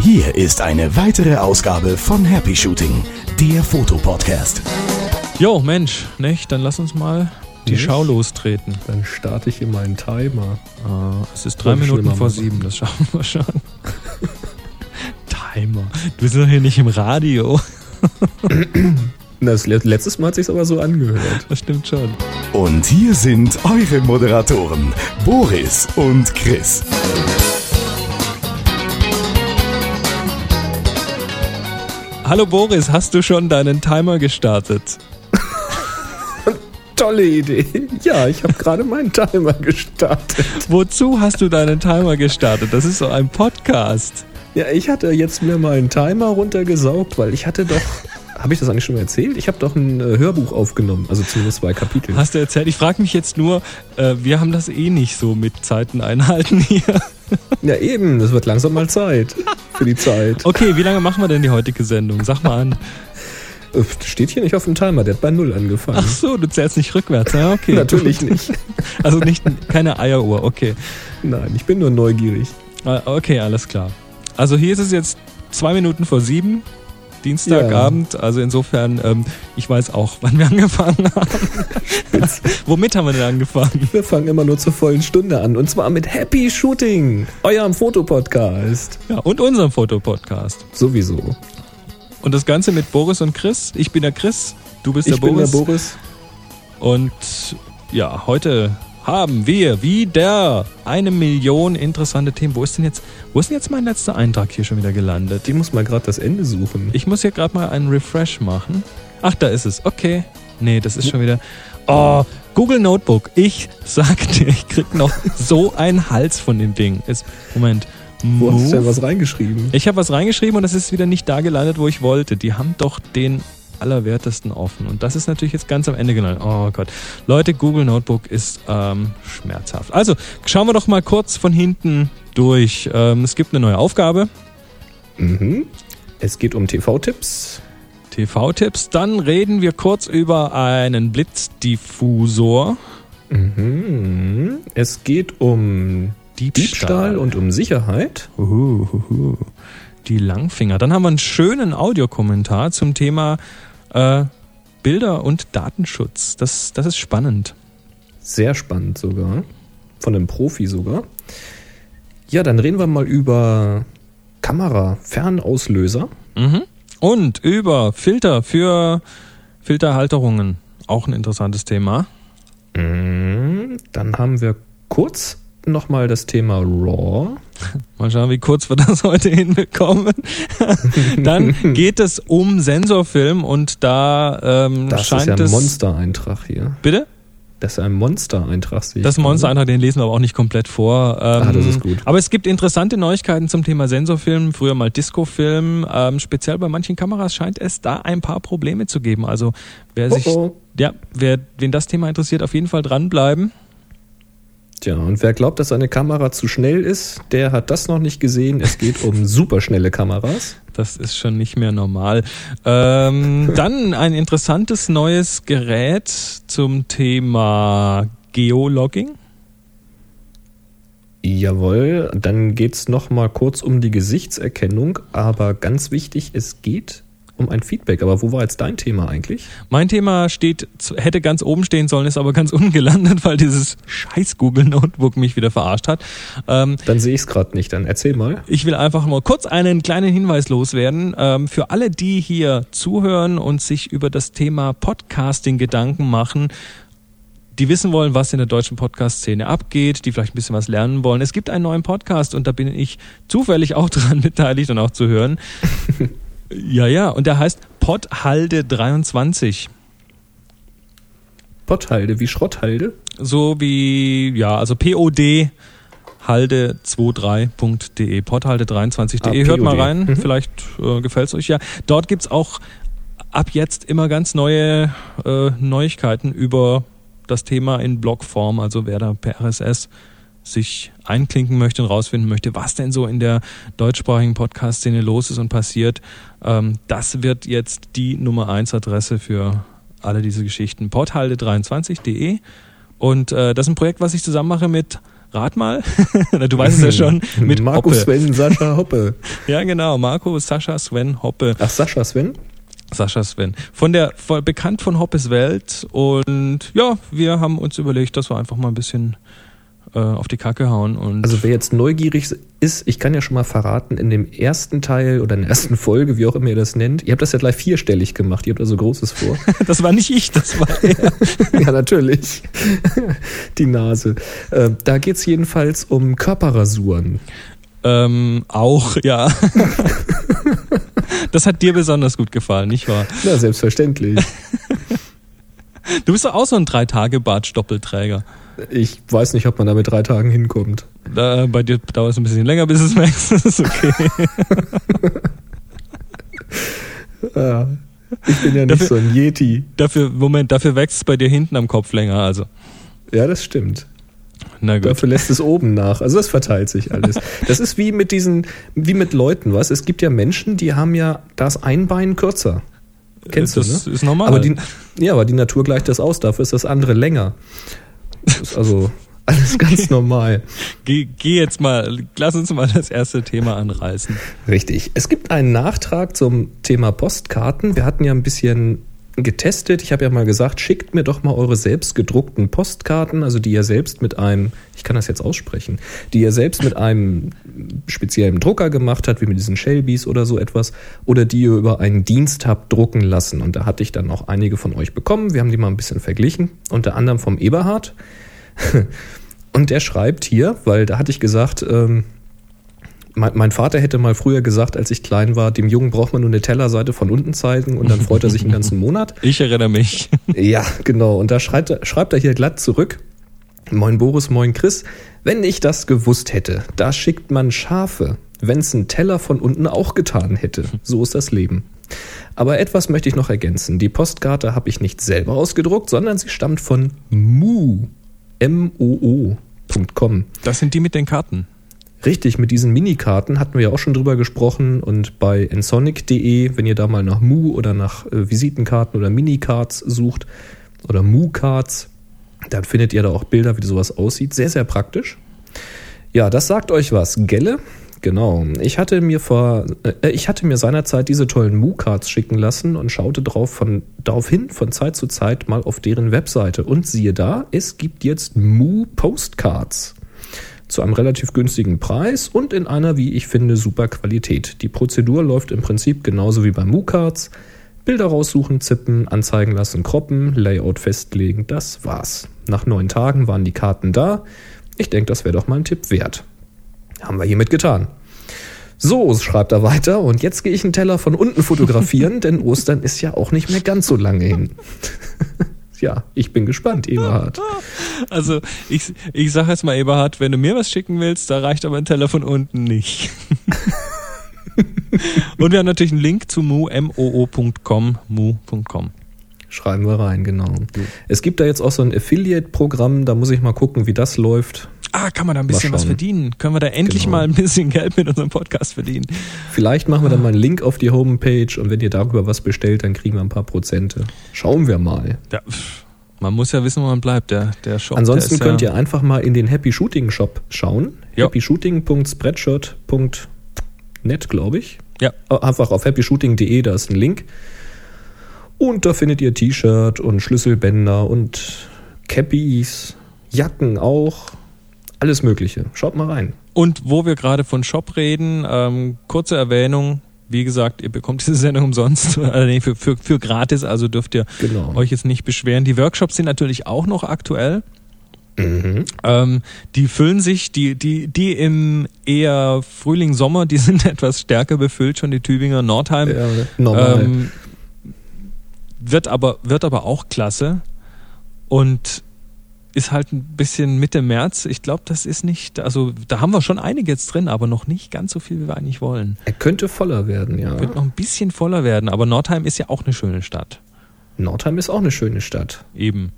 Hier ist eine weitere Ausgabe von Happy Shooting, der Fotopodcast. Jo, Mensch, nicht? Dann lass uns mal die Nicht? Schau lostreten. Dann starte ich hier meinen Timer. Äh, es ist drei Minuten vor sieben, das schaffen wir schon. Timer. Du bist doch hier nicht im Radio. Das le- letztes Mal hat sich aber so angehört. Das stimmt schon. Und hier sind eure Moderatoren, Boris und Chris. Hallo Boris, hast du schon deinen Timer gestartet? Tolle Idee. Ja, ich habe gerade meinen Timer gestartet. Wozu hast du deinen Timer gestartet? Das ist so ein Podcast. Ja, ich hatte jetzt mir mal einen Timer runtergesaugt, weil ich hatte doch. Habe ich das eigentlich schon mal erzählt? Ich habe doch ein äh, Hörbuch aufgenommen, also zumindest zwei Kapitel. Hast du erzählt? Ich frage mich jetzt nur, äh, wir haben das eh nicht so mit Zeiten einhalten hier. Ja, eben, es wird langsam mal Zeit für die Zeit. Okay, wie lange machen wir denn die heutige Sendung? Sag mal an. Äh, Steht hier nicht auf dem Timer, der hat bei Null angefangen. Ach so, du zählst nicht rückwärts. Ja, okay. Natürlich nicht. Also nicht keine Eieruhr, okay. Nein, ich bin nur neugierig. Ah, Okay, alles klar. Also hier ist es jetzt zwei Minuten vor sieben, Dienstagabend. Also insofern, ähm, ich weiß auch, wann wir angefangen haben. Womit haben wir denn angefangen? Wir fangen immer nur zur vollen Stunde an. Und zwar mit Happy Shooting, eurem Fotopodcast. Ja, und unserem Fotopodcast. Sowieso. Und das Ganze mit Boris und Chris. Ich bin der Chris, du bist Ich der bin Boris. der Boris. Und ja, heute haben wir wieder eine Million interessante Themen. Wo ist denn jetzt, wo ist denn jetzt mein letzter Eintrag hier schon wieder gelandet? Die muss mal gerade das Ende suchen. Ich muss hier gerade mal einen Refresh machen. Ach, da ist es. Okay. Nee, das ist schon wieder. Oh, Google Notebook. Ich sag dir, ich krieg noch so einen Hals von dem Ding. Ist, Moment. Wo hast du denn Move. was reingeschrieben? Ich habe was reingeschrieben und es ist wieder nicht da gelandet, wo ich wollte. Die haben doch den allerwertesten offen. Und das ist natürlich jetzt ganz am Ende gelandet. Oh Gott. Leute, Google Notebook ist ähm, schmerzhaft. Also, schauen wir doch mal kurz von hinten durch. Ähm, es gibt eine neue Aufgabe. Mhm. Es geht um TV-Tipps. TV-Tipps. Dann reden wir kurz über einen Blitzdiffusor. Mhm. Es geht um Diebstahl und um Sicherheit. Uhu, uhu. Die Langfinger. Dann haben wir einen schönen Audiokommentar zum Thema äh, Bilder und Datenschutz. Das, das ist spannend. Sehr spannend sogar. Von einem Profi sogar. Ja, dann reden wir mal über Kamera, Fernauslöser. Mhm. Und über Filter für Filterhalterungen. Auch ein interessantes Thema. Mhm. Dann haben wir kurz nochmal das Thema RAW. Mal schauen, wie kurz wir das heute hinbekommen. Dann geht es um Sensorfilm und da ähm, Das scheint ist ja ein es. Monster-Eintrag hier. Bitte? Das ist ein Monster-Eintrag. Das. Monster-Eintrag, den lesen wir aber auch nicht komplett vor. Ähm, Ah, das ist gut. Aber es gibt interessante Neuigkeiten zum Thema Sensorfilm, früher mal Discofilm. Ähm, speziell bei manchen Kameras scheint es da ein paar Probleme zu geben. Also wer sich, Oh, oh. ja, wer, wen das Thema interessiert, auf jeden Fall dranbleiben. Tja, und wer glaubt, dass seine Kamera zu schnell ist, der hat das noch nicht gesehen. Es geht um superschnelle Kameras. Das ist schon nicht mehr normal. Ähm, dann ein interessantes neues Gerät zum Thema Geologging. Jawohl, dann geht's noch mal kurz um die Gesichtserkennung, aber ganz wichtig, es geht um ein Feedback. Aber wo war jetzt dein Thema eigentlich? Mein Thema steht, hätte ganz oben stehen sollen, ist aber ganz unten gelandet, weil dieses scheiß Google Notebook mich wieder verarscht hat. Ähm, Dann sehe ich es gerade nicht. Dann erzähl mal. Ich will einfach mal kurz einen kleinen Hinweis loswerden. Ähm, für alle, die hier zuhören und sich über das Thema Podcasting Gedanken machen, die wissen wollen, was in der deutschen Podcast-Szene abgeht, die vielleicht ein bisschen was lernen wollen. Es gibt einen neuen Podcast und da bin ich zufällig auch dran beteiligt und auch zu hören. ja, ja, und der heißt Podhalde 23. Potthalde wie Schrotthalde. So wie, ja, also POD halde23.de, podhalde23.de. Ah, Hört mal rein, Mhm. vielleicht äh, gefällt es euch ja. Dort gibt's auch ab jetzt immer ganz neue äh, Neuigkeiten über das Thema in Blogform. Also wer da per RSS sich einklinken möchte und rausfinden möchte, was denn so in der deutschsprachigen Podcast-Szene los ist und passiert, ähm, das wird jetzt die Nummer 1 Adresse für alle diese Geschichten. Porthalde23.de und äh, das ist ein Projekt, was ich zusammen mache mit rat mal. du weißt es ja schon. Mit Marco, Hoppe. Sven, Sascha, Hoppe. Ja, genau. Marco, Sascha, Sven, Hoppe. Ach, Sascha, Sven? Sascha Sven. Von der, von, bekannt von Hoppes Welt. Und ja, wir haben uns überlegt, dass wir einfach mal ein bisschen äh, auf die Kacke hauen. Und Also wer jetzt neugierig ist, ich kann ja schon mal verraten, in dem ersten Teil oder in der ersten Folge, wie auch immer ihr das nennt, ihr habt das ja gleich vierstellig gemacht, ihr habt also Großes vor. das war nicht ich, das war er. ja, natürlich. Die Nase. Äh, da geht's jedenfalls um Körperrasuren. ähm, auch, ja. das hat dir besonders gut gefallen, nicht wahr? Na, selbstverständlich. Du bist doch auch so ein Drei-Tage-Bart-Stoppelträger. Ich weiß nicht, ob man da mit drei Tagen hinkommt. Da, bei dir dauert es ein bisschen länger, bis es merkst. Das ist okay. Ja, ich bin ja nicht Dafür- so ein Yeti. Dafür, Moment, dafür wächst es bei dir hinten am Kopf länger, also. Ja, das stimmt. Na gut. Dafür lässt es oben nach. Also das verteilt sich alles. Das ist wie mit diesen, wie mit Leuten, was? Es gibt ja Menschen, die haben ja das ein Bein kürzer. Kennst das du, ne? ist normal. Aber die, ja, aber die Natur gleicht das aus, dafür ist das andere länger. Das ist also alles ganz normal. geh, geh jetzt mal, lass uns mal das erste Thema anreißen. Richtig. Es gibt einen Nachtrag zum Thema Postkarten. Wir hatten ja ein bisschen getestet. Ich habe ja mal gesagt, schickt mir doch mal eure selbst gedruckten Postkarten, also die ihr selbst mit einem, ich kann das jetzt aussprechen, die ihr selbst mit einem speziellen Drucker gemacht habt, wie mit diesen Shelbys oder so etwas, oder die ihr über einen Dienst habt drucken lassen. Und da hatte ich dann auch einige von euch bekommen. Wir haben die mal ein bisschen verglichen, unter anderem vom Eberhard. Und der schreibt hier, weil da hatte ich gesagt, ähm, mein, Vater hätte mal früher gesagt, als ich klein war, dem Jungen braucht man nur eine Tellerseite von unten zeigen und dann freut er sich einen ganzen Monat. Ich erinnere mich. Ja, genau. Und da schreibt er, schreibt er hier glatt zurück. Moin Boris, moin Chris. Wenn ich das gewusst hätte, da schickt man Schafe, wenn's ein Teller von unten auch getan hätte. So ist das Leben. Aber etwas möchte ich noch ergänzen. Die Postkarte habe ich nicht selber ausgedruckt, sondern sie stammt von Moo. M-O-O.com. Das sind die mit den Karten. Richtig, mit diesen Minikarten hatten wir ja auch schon drüber gesprochen und bei ensonic.de, wenn ihr da mal nach Mu oder nach äh, Visitenkarten oder Minicards sucht oder Mu-Cards, dann findet ihr da auch Bilder, wie sowas aussieht. Sehr, sehr praktisch. Ja, das sagt euch was. Gelle? Genau. Ich hatte mir vor, äh, ich hatte mir seinerzeit diese tollen Mu-Cards schicken lassen und schaute drauf von, darauf hin von Zeit zu Zeit mal auf deren Webseite. Und siehe da, es gibt jetzt Mu-Postcards zu einem relativ günstigen Preis und in einer, wie ich finde, super Qualität. Die Prozedur läuft im Prinzip genauso wie bei MooCards. Bilder raussuchen, zippen, anzeigen lassen, kroppen, Layout festlegen, das war's. Nach neun Tagen waren die Karten da. Ich denke, das wäre doch mal ein Tipp wert. Haben wir hiermit getan. So, schreibt er weiter, und jetzt gehe ich einen Teller von unten fotografieren, denn Ostern ist ja auch nicht mehr ganz so lange hin. ja, ich bin gespannt, Eberhard. Also ich, ich sage jetzt mal, Eberhard, wenn du mir was schicken willst, da reicht aber ein Teller von unten nicht. Und wir haben natürlich einen Link zu mu, moo.com, mu.com. Schreiben wir rein, genau. Es gibt da jetzt auch so ein Affiliate-Programm, da muss ich mal gucken, wie das läuft. Ah, kann man da ein bisschen was verdienen? Können wir da endlich Genau. mal ein bisschen Geld mit unserem Podcast verdienen? Vielleicht machen wir dann mal einen Link auf die Homepage und wenn ihr darüber was bestellt, dann kriegen wir ein paar Prozente. Schauen wir mal. Ja, man muss ja wissen, wo man bleibt. Der, der Shop. Ansonsten der könnt ja, ihr einfach mal in den Happy Shooting Shop schauen. Ja. happyshooting.spreadshirt.net, glaube ich. Ja. Einfach auf happyshooting.de, da ist ein Link. Und da findet ihr T-Shirt und Schlüsselbänder und Cappies, Jacken auch. Alles Mögliche. Schaut mal rein. Und wo wir gerade von Shop reden, ähm, kurze Erwähnung. Wie gesagt, ihr bekommt diese Sendung umsonst, nee, für, für, für gratis, also dürft ihr Genau. euch jetzt nicht beschweren. Die Workshops sind natürlich auch noch aktuell. Mhm. Ähm, die füllen sich, die, die, die im eher Frühling, Sommer, die sind etwas stärker befüllt, schon die Tübinger Nordheim. Ja, normal. Ähm, wird aber, wird aber auch klasse. Und ist halt ein bisschen Mitte März. Ich glaube, das ist nicht, also da haben wir schon einige jetzt drin, aber noch nicht ganz so viel, wie wir eigentlich wollen. er könnte voller werden, ja. Wird noch ein bisschen voller werden, aber Nordheim ist ja auch eine schöne Stadt. Nordheim ist auch eine schöne Stadt. Eben.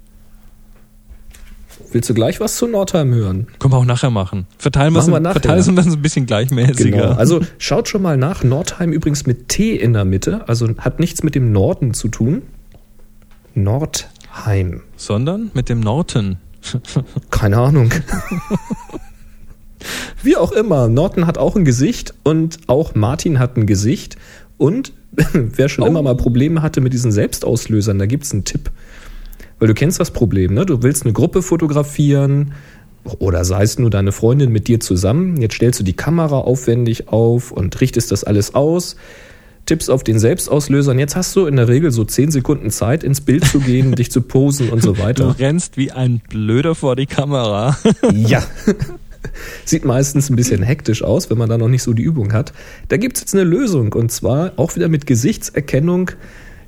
Willst du gleich was zu Nordheim hören? Können wir auch nachher machen. Verteilen wir es Machen wir nachher. verteilen wir es ein bisschen gleichmäßiger. Genau. Also schaut schon mal nach. Nordheim übrigens mit T in der Mitte, also hat nichts mit dem Norden zu tun. Nordheim. Sondern mit dem Norton. Keine Ahnung. Wie auch immer, Norton hat auch ein Gesicht und auch Martin hat ein Gesicht. Und wer schon oh. immer mal Probleme hatte mit diesen Selbstauslösern, da gibt's einen Tipp. Weil du kennst das Problem, ne? Du willst eine Gruppe fotografieren oder sei es nur deine Freundin mit dir zusammen. Jetzt stellst du die Kamera aufwendig auf und richtest das alles aus tippst auf den Selbstauslöser und jetzt hast du in der Regel so 10 Sekunden Zeit, ins Bild zu gehen, dich zu posen und so weiter. Du rennst wie ein Blöder vor die Kamera. ja. Sieht meistens ein bisschen hektisch aus, wenn man da noch nicht so die Übung hat. Da gibt es jetzt eine Lösung und zwar auch wieder mit Gesichtserkennung.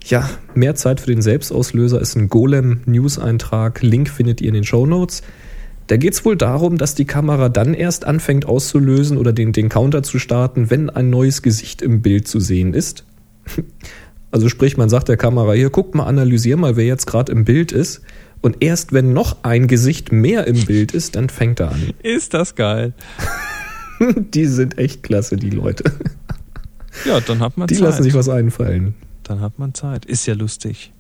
Ja, mehr Zeit für den Selbstauslöser ist ein Golem-News-Eintrag. Link findet ihr in den Show Notes. Da geht es wohl darum, dass die Kamera dann erst anfängt auszulösen oder den, den Counter zu starten, wenn ein neues Gesicht im Bild zu sehen ist. Also sprich, man sagt der Kamera, hier guck mal, analysier mal, wer jetzt gerade im Bild ist. Und erst wenn noch ein Gesicht mehr im Bild ist, dann fängt er an. Ist das geil. die sind echt klasse, die Leute. Ja, dann hat man die Zeit. Die lassen sich was einfallen. Dann hat man Zeit. Ist ja lustig.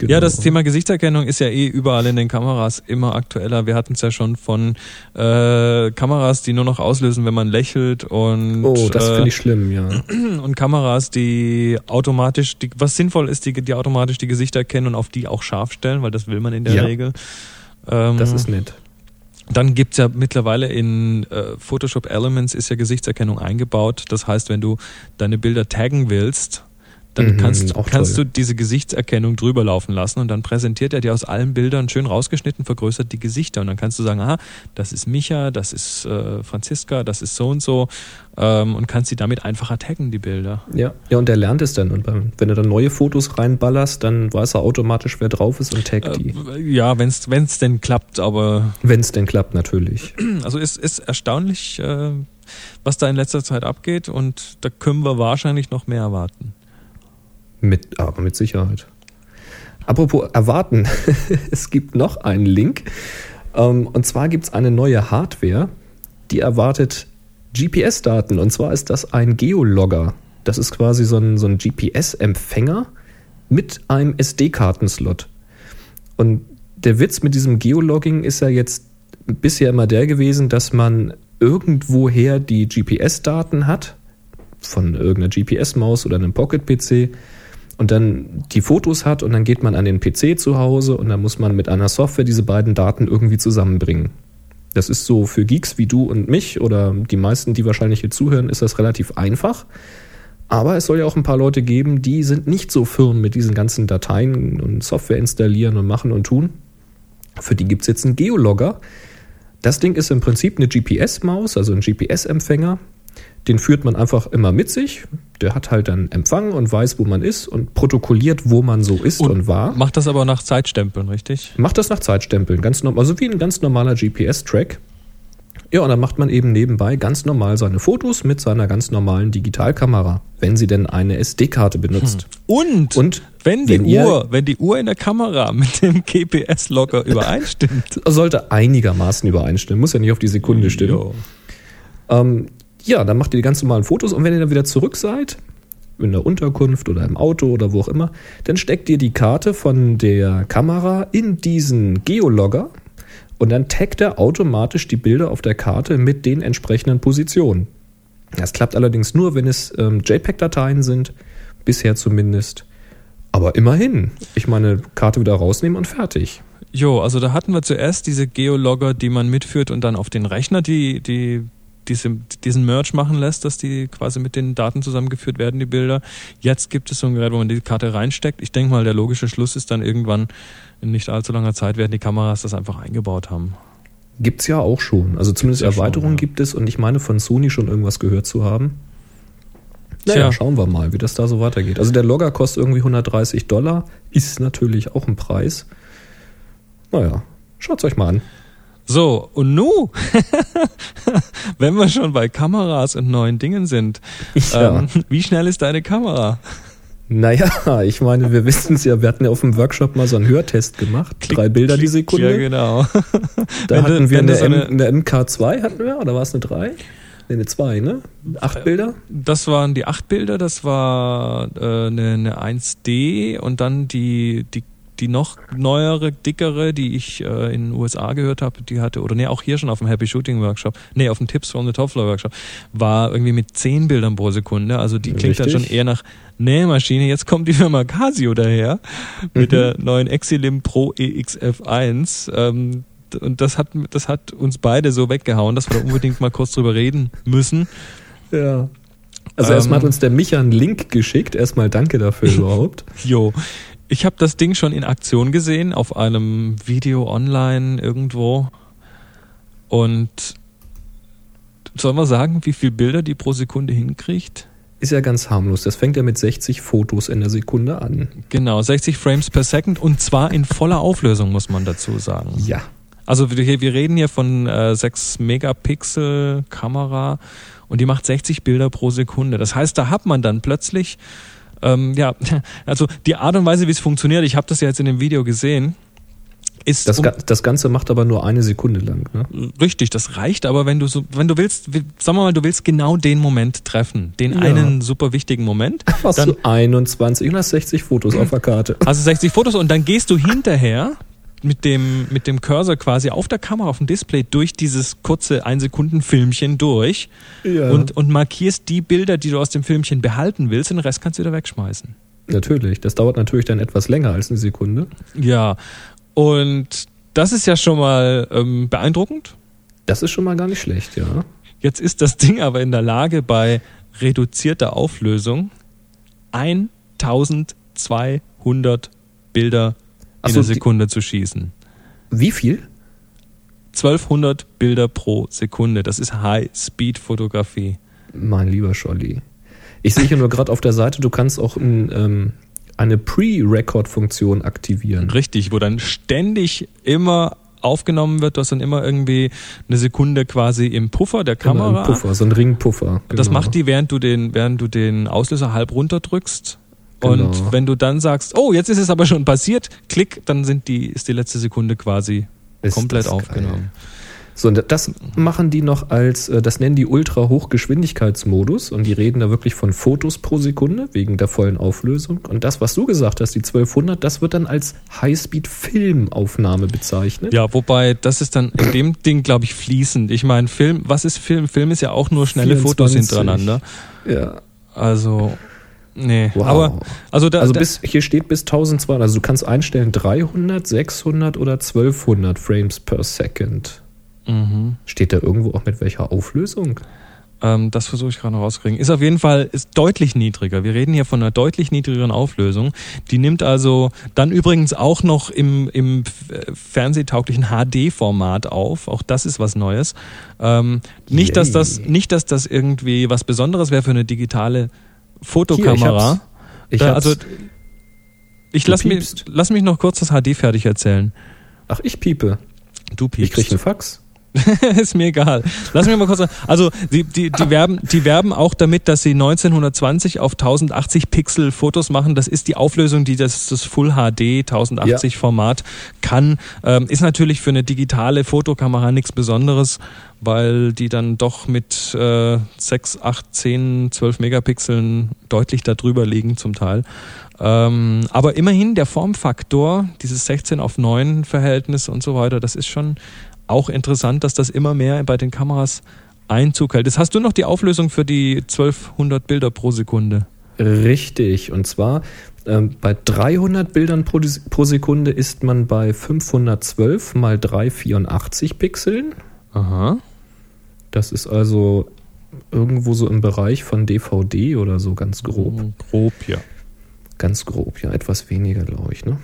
Genau. Ja, das Thema Gesichtserkennung ist ja eh überall in den Kameras immer aktueller. Wir hatten es ja schon von äh, Kameras, die nur noch auslösen, wenn man lächelt und Oh, das äh, finde ich schlimm, ja. Und Kameras, die automatisch, die, was sinnvoll ist, die, die automatisch die Gesichter erkennen und auf die auch scharf stellen, weil das will man in der ja. Regel. Ähm, das ist nett. Dann gibt's ja mittlerweile in äh, Photoshop Elements ist ja Gesichtserkennung eingebaut. Das heißt, wenn du deine Bilder taggen willst, dann mhm, kannst, kannst du diese Gesichtserkennung drüber laufen lassen und dann präsentiert er dir aus allen Bildern schön rausgeschnitten, vergrößert die Gesichter und dann kannst du sagen, aha, das ist Micha, das ist äh, Franziska, das ist so und so ähm, und kannst sie damit einfacher taggen, die Bilder. Ja, ja und der lernt es dann und wenn du dann neue Fotos reinballerst, dann weiß er automatisch, wer drauf ist und taggt die. Äh, ja, wenn es denn klappt, aber... Wenn es denn klappt, natürlich. Also ist, ist erstaunlich, äh, was da in letzter Zeit abgeht und da können wir wahrscheinlich noch mehr erwarten. Mit, aber mit Sicherheit. Apropos erwarten, es gibt noch einen Link. Ähm, und zwar gibt es eine neue Hardware, die erwartet GPS-Daten. Und zwar ist das ein Geologger. Das ist quasi so ein, so ein GPS-Empfänger mit einem SD-Kartenslot. Und der Witz mit diesem Geologging ist ja jetzt bisher immer der gewesen, dass man irgendwoher die GPS-Daten hat, von irgendeiner GPS-Maus oder einem Pocket-PC und dann die Fotos hat und dann geht man an den PC zu Hause und dann muss man mit einer Software diese beiden Daten irgendwie zusammenbringen. Das ist so für Geeks wie du und mich oder die meisten, die wahrscheinlich hier zuhören, ist das relativ einfach. Aber es soll ja auch ein paar Leute geben, die sind nicht so firm mit diesen ganzen Dateien und Software installieren und machen und tun. Für die gibt es jetzt einen Geologger. Das Ding ist im Prinzip eine GPS-Maus, also ein GPS-Empfänger, den führt man einfach immer mit sich. Der hat halt dann Empfang und weiß, wo man ist und protokolliert, wo man so ist und, und war. Macht das aber nach Zeitstempeln, richtig? Macht das nach Zeitstempeln, ganz normal, also wie ein ganz normaler GPS-Track. Ja, und dann macht man eben nebenbei ganz normal seine Fotos mit seiner ganz normalen Digitalkamera, wenn sie denn eine SD-Karte benutzt. Hm. Und, und wenn die wenn Uhr, wenn die Uhr in der Kamera mit dem GPS-Logger übereinstimmt. Sollte einigermaßen übereinstimmen, muss ja nicht auf die Sekunde stimmen. Ähm, ja, dann macht ihr die ganz normalen Fotos und wenn ihr dann wieder zurück seid, in der Unterkunft oder im Auto oder wo auch immer, dann steckt ihr die Karte von der Kamera in diesen Geologger und dann taggt er automatisch die Bilder auf der Karte mit den entsprechenden Positionen. Das klappt allerdings nur, wenn es ähm, JPEG-Dateien sind, bisher zumindest. Aber immerhin, ich meine, Karte wieder rausnehmen und fertig. Jo, also da hatten wir zuerst diese Geologger, die man mitführt und dann auf den Rechner die, die diese, diesen Merch machen lässt, dass die quasi mit den Daten zusammengeführt werden, die Bilder. Jetzt gibt es so ein Gerät, wo man die Karte reinsteckt. Ich denke mal, der logische Schluss ist dann irgendwann in nicht allzu langer Zeit werden die Kameras das einfach eingebaut haben. Gibt es ja auch schon. Also zumindest Erweiterungen ja. gibt es und ich meine von Sony schon irgendwas gehört zu haben. Naja, Tja. schauen wir mal, wie das da so weitergeht. Also der Logger kostet irgendwie 130 Dollar, ist natürlich auch ein Preis. Naja, schaut's euch mal an. So, und nu, wenn wir schon bei Kameras und neuen Dingen sind, ja. ähm, wie schnell ist deine Kamera? Naja, ich meine, wir wissen es ja, wir hatten ja auf dem Workshop mal so einen Hörtest gemacht. Klick, Drei Bilder klick, die Sekunde. Ja, genau. Da wenn hatten wir eine, so eine, eine, MK2 hatten wir, oder war es eine 3? Nee, eine 2, ne? Acht Bilder? Das waren die acht Bilder, das war äh, eine, eine 1D und dann die, die die noch neuere, dickere, die ich äh, in den USA gehört habe, die hatte, oder nee, auch hier schon auf dem Happy Shooting Workshop, nee, auf dem Tips from the Top Floor Workshop, war irgendwie mit 10 Bildern pro Sekunde. Also die klingt Richtig. dann schon eher nach Nähmaschine. Jetzt kommt die Firma Casio daher mit Mhm. der neuen Exilim Pro EXF1. Ähm, und das hat, das hat uns beide so weggehauen, dass wir da unbedingt mal kurz drüber reden müssen. Ja. Also Ähm. erstmal hat uns der Micha einen Link geschickt. Erstmal danke dafür überhaupt. Jo, ich habe das Ding schon in Aktion gesehen auf einem Video online irgendwo. Und sollen wir sagen, wie viele Bilder die pro Sekunde hinkriegt? Ist ja ganz harmlos. Das fängt ja mit 60 Fotos in der Sekunde an. Genau, 60 Frames per Second und zwar in voller Auflösung, muss man dazu sagen. Ja. Also wir, wir reden hier von äh, 6 Megapixel Kamera und die macht 60 Bilder pro Sekunde. Das heißt, da hat man dann plötzlich, ähm, ja, also die Art und Weise, wie es funktioniert, ich habe das ja jetzt in dem Video gesehen, ist Das, um- das Ganze macht aber nur eine Sekunde lang. Ne? Richtig, das reicht, aber wenn du so, wenn du willst, sagen wir mal, du willst genau den Moment treffen, den Ja. einen super wichtigen Moment, Hast dann du 21 und hast 60 Fotos auf der Karte. hast du 60 Fotos und dann gehst du hinterher mit dem, mit dem Cursor quasi auf der Kamera, auf dem Display durch dieses kurze 1 Sekunden Filmchen durch Ja. und, und markierst die Bilder, die du aus dem Filmchen behalten willst, den Rest kannst du wieder wegschmeißen. Natürlich. Das dauert natürlich dann etwas länger als eine Sekunde. Ja, und das ist ja schon mal ähm, beeindruckend. Das ist schon mal gar nicht schlecht, ja. Jetzt ist das Ding aber in der Lage, bei reduzierter Auflösung 1200 Bilder Ach in so, der Sekunde zu schießen. Wie viel? 1200 Bilder pro Sekunde. Das ist High-Speed-Fotografie. Mein lieber Scholli. Ich sehe hier nur gerade auf der Seite, du kannst auch ein, ähm, eine Pre-Record-Funktion aktivieren. Richtig, wo dann ständig immer aufgenommen wird. Du hast dann immer irgendwie eine Sekunde quasi im Puffer der Genau, Kamera. ein Puffer, so ein Ringpuffer. Das genau. macht die, während du den, während du den Auslöser halb runterdrückst. Genau. Und wenn du dann sagst, oh, jetzt ist es aber schon passiert, klick, dann sind die, ist die letzte Sekunde quasi Ist komplett aufgenommen. geil. So, und das machen die noch als, äh, das nennen die Ultra-Hochgeschwindigkeitsmodus und die reden da wirklich von Fotos pro Sekunde wegen der vollen Auflösung. Und das, was du gesagt hast, die 1200, das wird dann als Highspeed-Filmaufnahme bezeichnet. Ja, wobei, das ist dann in dem Ding, glaube ich, fließend. Ich meine, Film, was ist Film? Film ist ja auch nur schnelle Fotos 24. hintereinander. Ja. Also, nee. Wow. Aber, also da, Also bis, hier steht bis 1200, also du kannst einstellen 300, 600 oder 1200 Frames per Second. mhm. Steht da irgendwo auch mit welcher Auflösung? Ähm, das versuche ich gerade noch rauszukriegen. Ist auf jeden Fall ist deutlich niedriger. Wir reden hier von einer deutlich niedrigeren Auflösung. Die nimmt also dann übrigens auch noch im, im fernsehtauglichen HD-Format auf. Auch das ist was Neues. Ähm, nicht, dass das, nicht, dass das irgendwie was Besonderes wäre für eine digitale Hier, ich Fotokamera. hab's. Ich Da, hab's. also ich lass mich, lass mich noch kurz das HD fertig erzählen. Ach, ich piepe. Du Ich piepst. krieg einen Fax. ist mir egal. Lass mich mal kurz sagen. Also die, die, die, werben, die werben auch damit, dass sie 1920 auf 1080 Pixel Fotos machen. Das ist die Auflösung, die das, das Full HD 1080 Format kann. Ähm, ist natürlich für eine digitale Fotokamera nichts Besonderes, weil die dann doch mit äh, 6, 8, 10, 12 Megapixeln deutlich darüber liegen zum Teil. Ähm, aber immerhin der Formfaktor, dieses 16 auf 9 Verhältnis und so weiter, das ist schon auch interessant, dass das immer mehr bei den Kameras Einzug hält. Jetzt hast du noch die Auflösung für die 1200 Bilder pro Sekunde. Richtig. Und zwar ähm, bei 300 Bildern pro, pro Sekunde ist man bei 512 mal 384 Pixeln. Aha. Das ist also irgendwo so im Bereich von DVD oder so ganz grob. Grob, ja. Ganz grob, ja, etwas weniger, glaube ich. Ne?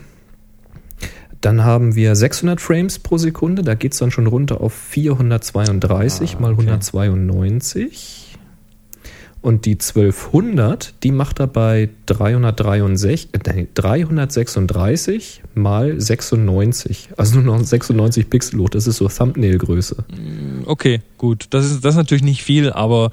Dann haben wir 600 Frames pro Sekunde, da geht es dann schon runter auf 432 Ah, mal okay. 192. Und die 1200, die macht er bei 363, äh, nee, 336 mal 96. Also nur noch 96 Pixel hoch, das ist so Thumbnail-Größe. Okay, gut. Das ist, das ist natürlich nicht viel, aber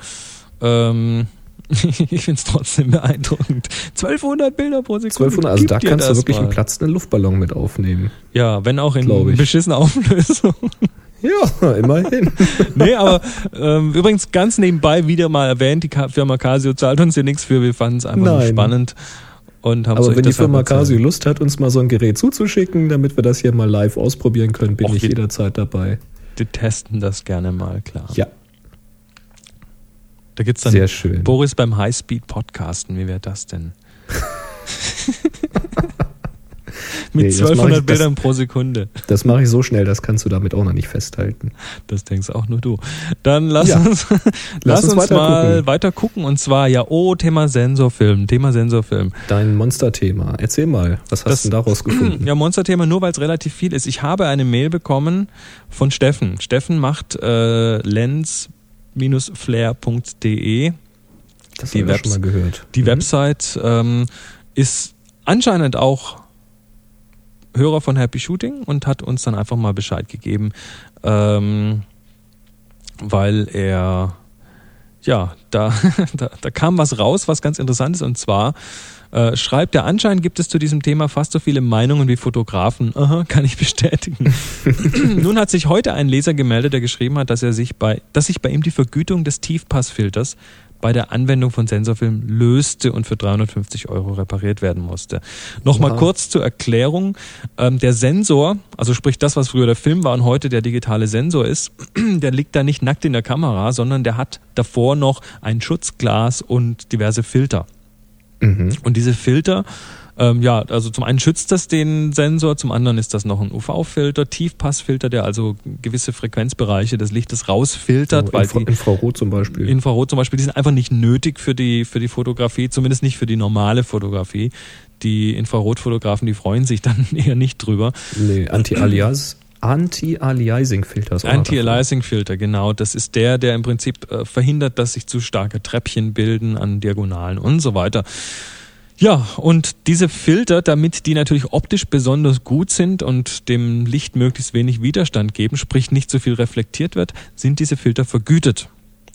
ähm, ich finde es trotzdem beeindruckend. 1200 Bilder pro Sekunde. 1200, also da kannst du wirklich mal. einen platzenden Luftballon mit aufnehmen. Ja, wenn auch in beschissener Auflösung. Ja, immerhin. nee, aber ähm, übrigens ganz nebenbei wieder mal erwähnt, die Firma Casio zahlt uns hier nichts für, wir fanden es einfach Nein. spannend. Und haben Aber wenn die deshalb Firma. Casio Lust hat, uns mal so ein Gerät zuzuschicken, damit wir das hier mal live ausprobieren können, bin Och, ich jederzeit dabei. Die testen das gerne mal, klar. Ja, Da gibt's dann sehr schön. Boris beim Highspeed-Podcasten. Wie wäre das denn? Mit Nee, das mach 1200 ich- das- Bildern pro Sekunde. Das mache ich so schnell, das kannst du damit auch noch nicht festhalten. Das denkst auch nur du. Dann lass Ja. uns, lass uns uns weiter mal gucken. weiter gucken. Und zwar, ja, oh, Thema Sensorfilm. Thema Sensorfilm. Dein Monsterthema. Erzähl mal, was hast Das- du denn daraus gefunden? Ja, Monsterthema nur, weil es relativ viel ist. Ich habe eine Mail bekommen von Steffen. Steffen macht äh, lens-flare.de. das die haben wir schon mal gehört. Die Mhm. Website ähm, ist anscheinend auch Hörer von Happy Shooting und hat uns dann einfach mal Bescheid gegeben, ähm, weil er, ja, da, da, da kam was raus, was ganz interessant ist und zwar äh, schreibt er, anscheinend gibt es zu diesem Thema fast so viele Meinungen wie Fotografen. Aha, kann ich bestätigen. Nun hat sich heute ein Leser gemeldet, der geschrieben hat, dass er sich bei, dass sich bei ihm die Vergütung des Tiefpassfilters bei der Anwendung von Sensorfilm löste und für 350 Euro repariert werden musste. Nochmal Oha. kurz zur Erklärung. Ähm, der Sensor, also sprich das, was früher der Film war und heute der digitale Sensor ist, der liegt da nicht nackt in der Kamera, sondern der hat davor noch ein Schutzglas und diverse Filter. Mhm. Und diese Filter, ähm, ja, also zum einen schützt das den Sensor, zum anderen ist das noch ein UV-Filter, Tiefpassfilter, der also gewisse Frequenzbereiche des Lichtes rausfiltert, So, weil Infra die Infrarot zum Beispiel. Infrarot zum Beispiel, die sind einfach nicht nötig für die, für die Fotografie, zumindest nicht für die normale Fotografie. Die Infrarotfotografen, die freuen sich dann eher nicht drüber. nee, Anti-Alias. Anti-Aliasing-Filter. ist auch noch Anti-Aliasing-Filter, genau. Das ist der, der im Prinzip äh, verhindert, dass sich zu starke Treppchen bilden an Diagonalen und so weiter. Ja, und diese Filter, damit die natürlich optisch besonders gut sind und dem Licht möglichst wenig Widerstand geben, sprich nicht so viel reflektiert wird, sind diese Filter vergütet.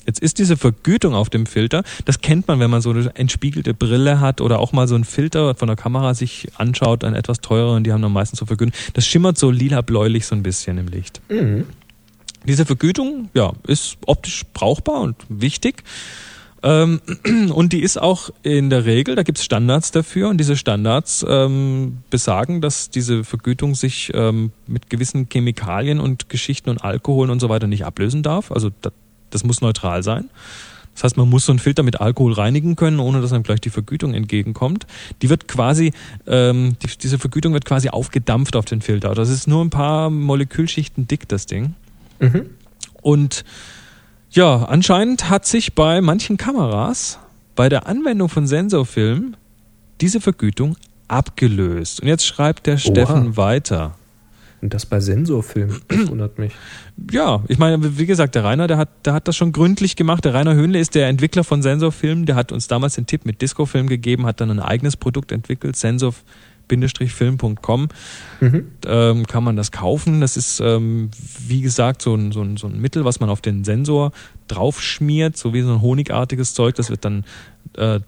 Jetzt ist diese Vergütung auf dem Filter, das kennt man, wenn man so eine entspiegelte Brille hat oder auch mal so einen Filter von der Kamera sich anschaut, einen etwas teureren, die haben dann meistens so Vergütung. Das schimmert so lila-bläulich so ein bisschen im Licht. Mhm. Diese Vergütung, ja, ist optisch brauchbar und wichtig. Ähm, und die ist auch in der Regel, da gibt es Standards dafür und diese Standards ähm, besagen, dass diese Vergütung sich ähm, mit gewissen Chemikalien und Geschichten und Alkoholen und so weiter nicht ablösen darf. Also das, das muss neutral sein. Das heißt, man muss so einen Filter mit Alkohol reinigen können, ohne dass einem gleich die Vergütung entgegenkommt. Die wird quasi, ähm, die, diese Vergütung wird quasi aufgedampft auf den Filter. Das ist nur ein paar Molekülschichten dick, das Ding. Mhm. Und ja, anscheinend hat sich bei manchen Kameras bei der Anwendung von Sensorfilm diese Vergütung abgelöst. Und jetzt schreibt der Steffen weiter. Und das bei Sensorfilm, das wundert mich. Ja, ich meine, wie gesagt, der Rainer, der hat, der hat das schon gründlich gemacht. Der Rainer Höhnle ist der Entwickler von Sensorfilm. Der hat uns damals den Tipp mit Discofilm gegeben, hat dann ein eigenes Produkt entwickelt, sensor-film.com. Mhm. ähm, kann man das kaufen. Das ist, ähm, wie gesagt, so ein, so, ein, so ein Mittel, was man auf den Sensor draufschmiert, so wie so ein honigartiges Zeug. Das wird dann äh,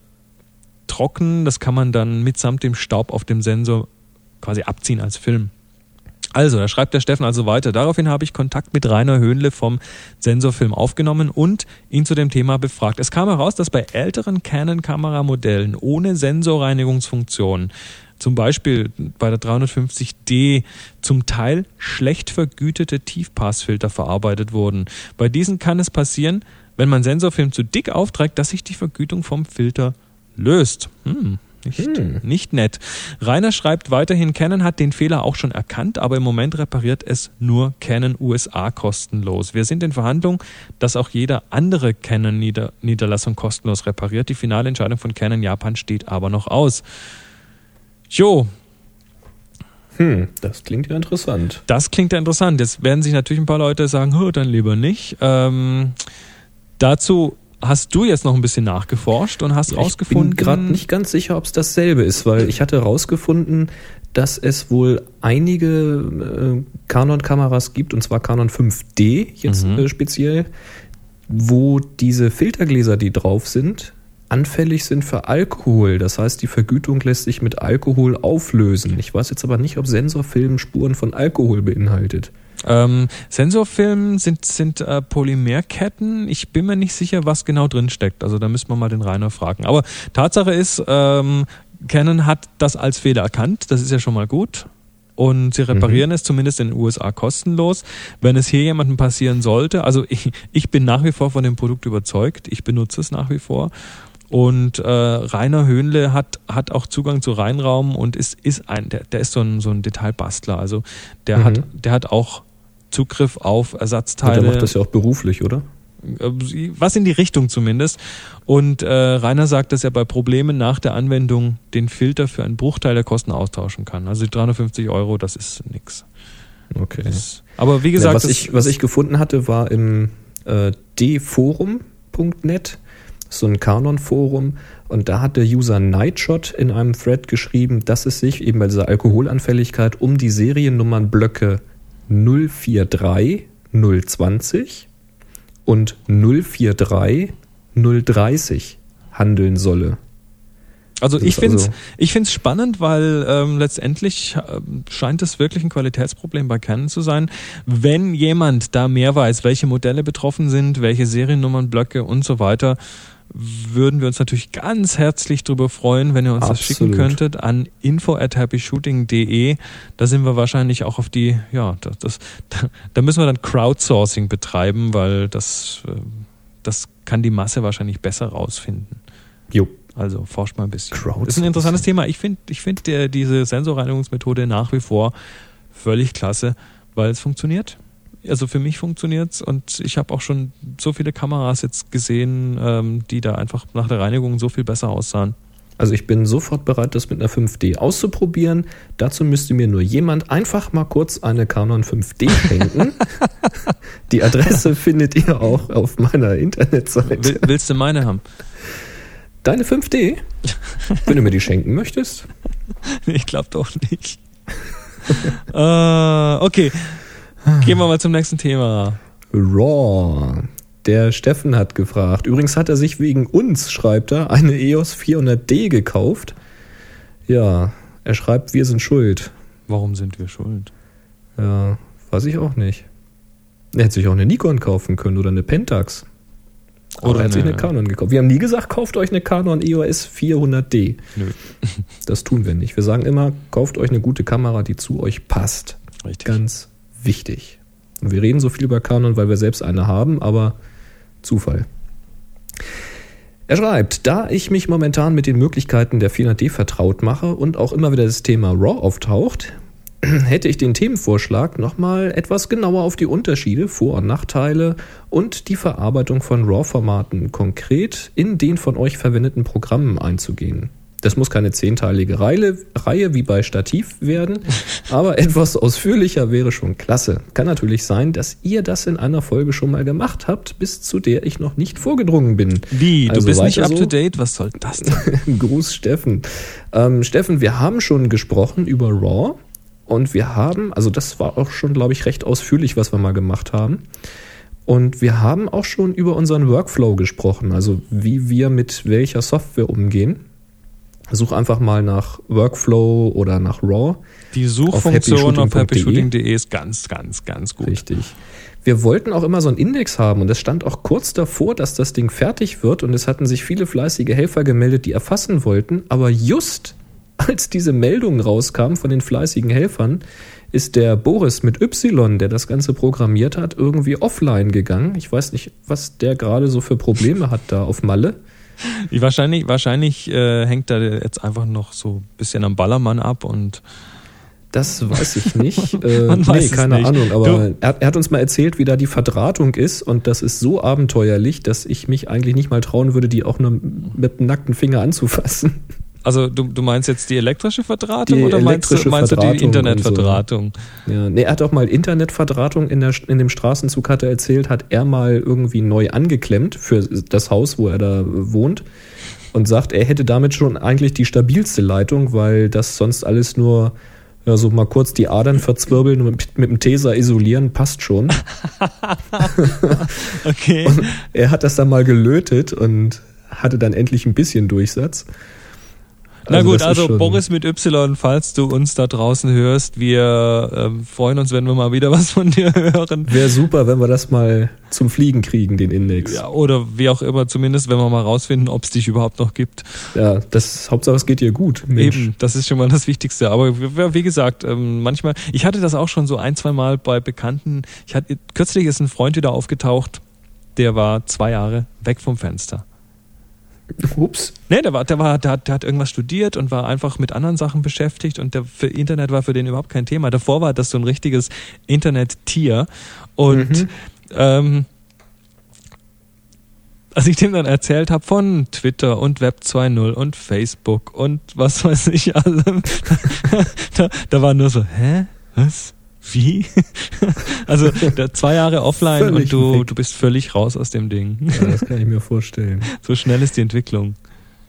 trocken. Das kann man dann mitsamt dem Staub auf dem Sensor quasi abziehen als Film. Also, da schreibt der Steffen also weiter. Daraufhin habe ich Kontakt mit Rainer Höhnle vom Sensorfilm aufgenommen und ihn zu dem Thema befragt. Es kam heraus, dass bei älteren Canon-Kameramodellen ohne Sensorreinigungsfunktion, zum Beispiel bei der 350D, zum Teil schlecht vergütete Tiefpassfilter verarbeitet wurden. Bei diesen kann es passieren, wenn man Sensorfilm zu dick aufträgt, dass sich die Vergütung vom Filter löst. Hm. Nicht, Hm. nicht nett. Rainer schreibt weiterhin, Canon hat den Fehler auch schon erkannt, aber im Moment repariert es nur Canon USA kostenlos. Wir sind in Verhandlung, dass auch jeder andere Canon-Niederlassung kostenlos repariert. Die finale Entscheidung von Canon Japan steht aber noch aus. Jo, Hm, das klingt ja interessant. das klingt ja interessant. Jetzt werden sich natürlich ein paar Leute sagen, "Hö, dann lieber nicht. Ähm, dazu hast du jetzt noch ein bisschen nachgeforscht und hast rausgefunden. Ich bin gerade nicht ganz sicher, ob es dasselbe ist, weil ich hatte rausgefunden, dass es wohl einige äh, Canon-Kameras gibt, und zwar Canon 5D jetzt Mhm. äh, speziell, wo diese Filtergläser, die drauf sind, anfällig sind für Alkohol. Das heißt, die Vergütung lässt sich mit Alkohol auflösen. Ich weiß jetzt aber nicht, ob Sensorfilm Spuren von Alkohol beinhaltet. Ähm, Sensorfilm sind, sind äh, Polymerketten. Ich bin mir nicht sicher, was genau drin steckt. Also da müssen wir mal den Rainer fragen. Aber Tatsache ist, ähm, Canon hat das als Fehler erkannt, das ist ja schon mal gut. Und sie reparieren mhm. es zumindest in den USA kostenlos. Wenn es hier jemandem passieren sollte, also ich, ich bin nach wie vor von dem Produkt überzeugt, ich benutze es nach wie vor. Und äh, Rainer Höhnle hat, hat auch Zugang zu Reinraum und ist, ist ein, der, der ist so ein, so ein Detailbastler. Also der mhm. hat, der hat auch Zugriff auf Ersatzteile. Und der macht das ja auch beruflich, oder? Äh, was in die Richtung zumindest. Und äh, Rainer sagt, dass er bei Problemen nach der Anwendung den Filter für einen Bruchteil der Kosten austauschen kann. Also die 350 Euro, das ist nix. Okay. Das, aber wie gesagt, ja, was, ich, was ich gefunden hatte, war im äh, dforum.net so ein Canon-Forum und da hat der User Nightshot in einem Thread geschrieben, dass es sich eben bei dieser Alkoholanfälligkeit um die Seriennummernblöcke 043 020 und 043 030 handeln solle. Also ich finde es also ich find's spannend, weil ähm, letztendlich äh, scheint es wirklich ein Qualitätsproblem bei Canon zu sein. Wenn jemand da mehr weiß, welche Modelle betroffen sind, welche Seriennummern, Blöcke und so weiter, würden wir uns natürlich ganz herzlich darüber freuen, wenn ihr uns Absolut. das schicken könntet an info at happyshooting.de. Da sind wir wahrscheinlich auch auf die, ja, das, das, da müssen wir dann Crowdsourcing betreiben, weil das, äh, das kann die Masse wahrscheinlich besser rausfinden. Jo. Also forscht mal ein bisschen. Das ist ein interessantes Thema. Ich finde ich find diese Sensorreinigungsmethode nach wie vor völlig klasse, weil es funktioniert also für mich funktioniert's und ich habe auch schon so viele Kameras jetzt gesehen, ähm, die da einfach nach der Reinigung so viel besser aussahen. Also ich bin sofort bereit, das mit einer 5D auszuprobieren. Dazu müsste mir nur jemand einfach mal kurz eine Canon 5D schenken. Die Adresse findet ihr auch auf meiner Internetseite. willst du meine haben? Deine 5D? Wenn du mir die schenken möchtest? Ich glaube doch nicht. uh, okay, Gehen wir mal zum nächsten Thema. Raw. Der Steffen hat gefragt. Übrigens hat er sich wegen uns, schreibt er, eine EOS 400D gekauft. Ja, er schreibt, wir sind schuld. Warum sind wir schuld? Ja, weiß ich auch nicht. Er hätte sich auch eine Nikon kaufen können oder eine Pentax. Oder er hat sich eine Canon gekauft. Wir haben nie gesagt, kauft euch eine Canon EOS 400D. Nö. Das tun wir nicht. Wir sagen immer, kauft euch eine gute Kamera, die zu euch passt. Richtig. Ganz wichtig. Und wir reden so viel über Canon, weil wir selbst eine haben, aber Zufall. Er schreibt, da ich mich momentan mit den Möglichkeiten der 400D vertraut mache und auch immer wieder das Thema RAW auftaucht, hätte ich den Themenvorschlag nochmal etwas genauer auf die Unterschiede, Vor- und Nachteile und die Verarbeitung von RAW-Formaten konkret in den von euch verwendeten Programmen einzugehen. Das muss keine zehnteilige Reihe, Reihe wie bei Stativ werden, aber etwas ausführlicher wäre schon klasse. Kann natürlich sein, dass ihr das in einer Folge schon mal gemacht habt, bis zu der ich noch nicht vorgedrungen bin. Wie? Du also bist nicht up to date? Was soll das denn? Gruß Steffen. Ähm, Steffen, wir haben schon gesprochen über RAW und wir haben, also das war auch schon, glaube ich, recht ausführlich, was wir mal gemacht haben. Und wir haben auch schon über unseren Workflow gesprochen, also wie wir mit welcher Software umgehen. Such einfach mal nach Workflow oder nach RAW. Die Suchfunktion auf happyshooting.de happy ist ganz, ganz, ganz gut. Richtig. Wir wollten auch immer so einen Index haben und es stand auch kurz davor, dass das Ding fertig wird und es hatten sich viele fleißige Helfer gemeldet, die erfassen wollten, aber just als diese Meldung rauskam von den fleißigen Helfern, ist der Boris mit Y, der das Ganze programmiert hat, irgendwie offline gegangen. Ich weiß nicht, was der gerade so für Probleme hat da auf Malle. wahrscheinlich wahrscheinlich äh, hängt er jetzt einfach noch so ein bisschen am Ballermann ab und das weiß ich nicht. äh, nee, keine nicht. Ahnung. Aber er, er, hat uns mal erzählt, wie da die Verdrahtung ist. Und das ist so abenteuerlich, dass ich mich eigentlich nicht mal trauen würde, die auch nur mit dem nackten Finger anzufassen. Also du, du meinst jetzt die elektrische Verdrahtung die oder meinst, du, meinst du die Internetverdrahtung? So. Ja, nee, er hat auch mal Internetverdrahtung in, der, in dem Straßenzug, hat er erzählt, hat er mal irgendwie neu angeklemmt für das Haus, wo er da wohnt. Und sagt, er hätte damit schon eigentlich die stabilste Leitung, weil das sonst alles nur ja, so mal kurz die Adern verzwirbeln und mit, mit dem Taser isolieren, passt schon. okay. Und er hat das dann mal gelötet und hatte dann endlich ein bisschen Durchsatz. Na Also gut, also Boris mit Y, falls du uns da draußen hörst, wir ähm, freuen uns, wenn wir mal wieder was von dir hören. Wäre super, wenn wir das mal zum Fliegen kriegen, den Index. Ja, oder wie auch immer, zumindest wenn wir mal rausfinden, ob es dich überhaupt noch gibt. Ja, das Hauptsache es geht dir gut. Mensch. Eben, das ist schon mal das Wichtigste. Aber wie, wie gesagt, ähm, manchmal, ich hatte das auch schon so ein, zwei Mal bei Bekannten. Ich hatte, kürzlich ist ein Freund wieder aufgetaucht, der war zwei Jahre weg vom Fenster. Ups. Nee, der war, der war, der hat, der hat irgendwas studiert und war einfach mit anderen Sachen beschäftigt und der für Internet war für den überhaupt kein Thema. Davor war das so ein richtiges Internet-Tier und Mhm. ähm, als ich dem dann erzählt habe von Twitter und Web 2.0 und Facebook und was weiß ich allem, da, da war nur so, hä? Was? Wie? also zwei Jahre offline Völlig und du, weg. du bist völlig raus aus dem Ding. Ja, das kann ich mir vorstellen. So schnell ist die Entwicklung.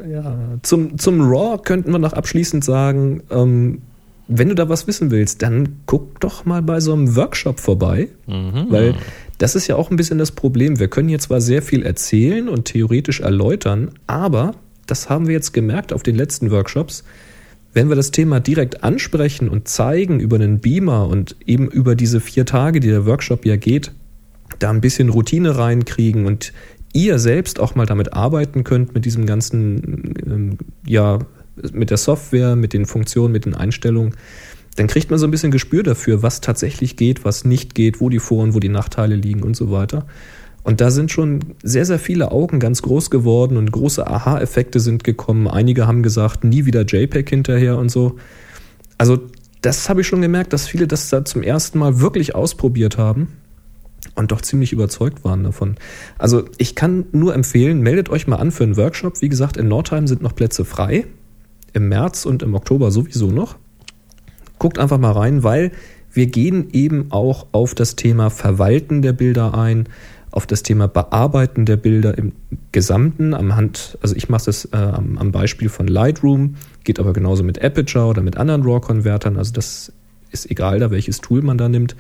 Ja, zum, zum Raw könnten wir noch abschließend sagen, ähm, wenn du da was wissen willst, dann guck doch mal bei so einem Workshop vorbei, Mhm. weil das ist ja auch ein bisschen das Problem. Wir können hier zwar sehr viel erzählen und theoretisch erläutern, aber das haben wir jetzt gemerkt auf den letzten Workshops. Wenn wir das Thema direkt ansprechen und zeigen über einen Beamer und eben über diese vier Tage, die der Workshop ja geht, da ein bisschen Routine reinkriegen und ihr selbst auch mal damit arbeiten könnt, mit diesem ganzen, ähm, ja, mit der Software, mit den Funktionen, mit den Einstellungen, dann kriegt man so ein bisschen Gespür dafür, was tatsächlich geht, was nicht geht, wo die Vor- und wo die Nachteile liegen und so weiter. Und da sind schon sehr, sehr viele Augen ganz groß geworden und große Aha-Effekte sind gekommen. Einige haben gesagt, nie wieder JPEG hinterher und so. Also das habe ich schon gemerkt, dass viele das da zum ersten Mal wirklich ausprobiert haben und doch ziemlich überzeugt waren davon. Also ich kann nur empfehlen, meldet euch mal an für einen Workshop. Wie gesagt, in Nordheim sind noch Plätze frei. Im März und im Oktober sowieso noch. Guckt einfach mal rein, weil wir gehen eben auch auf das Thema Verwalten der Bilder ein, auf das Thema Bearbeiten der Bilder im Gesamten am Hand, also ich mache das äh, am, Beispiel von Lightroom, geht aber genauso mit Aperture oder mit anderen RAW-Konvertern, also das ist egal da, welches Tool man da nimmt.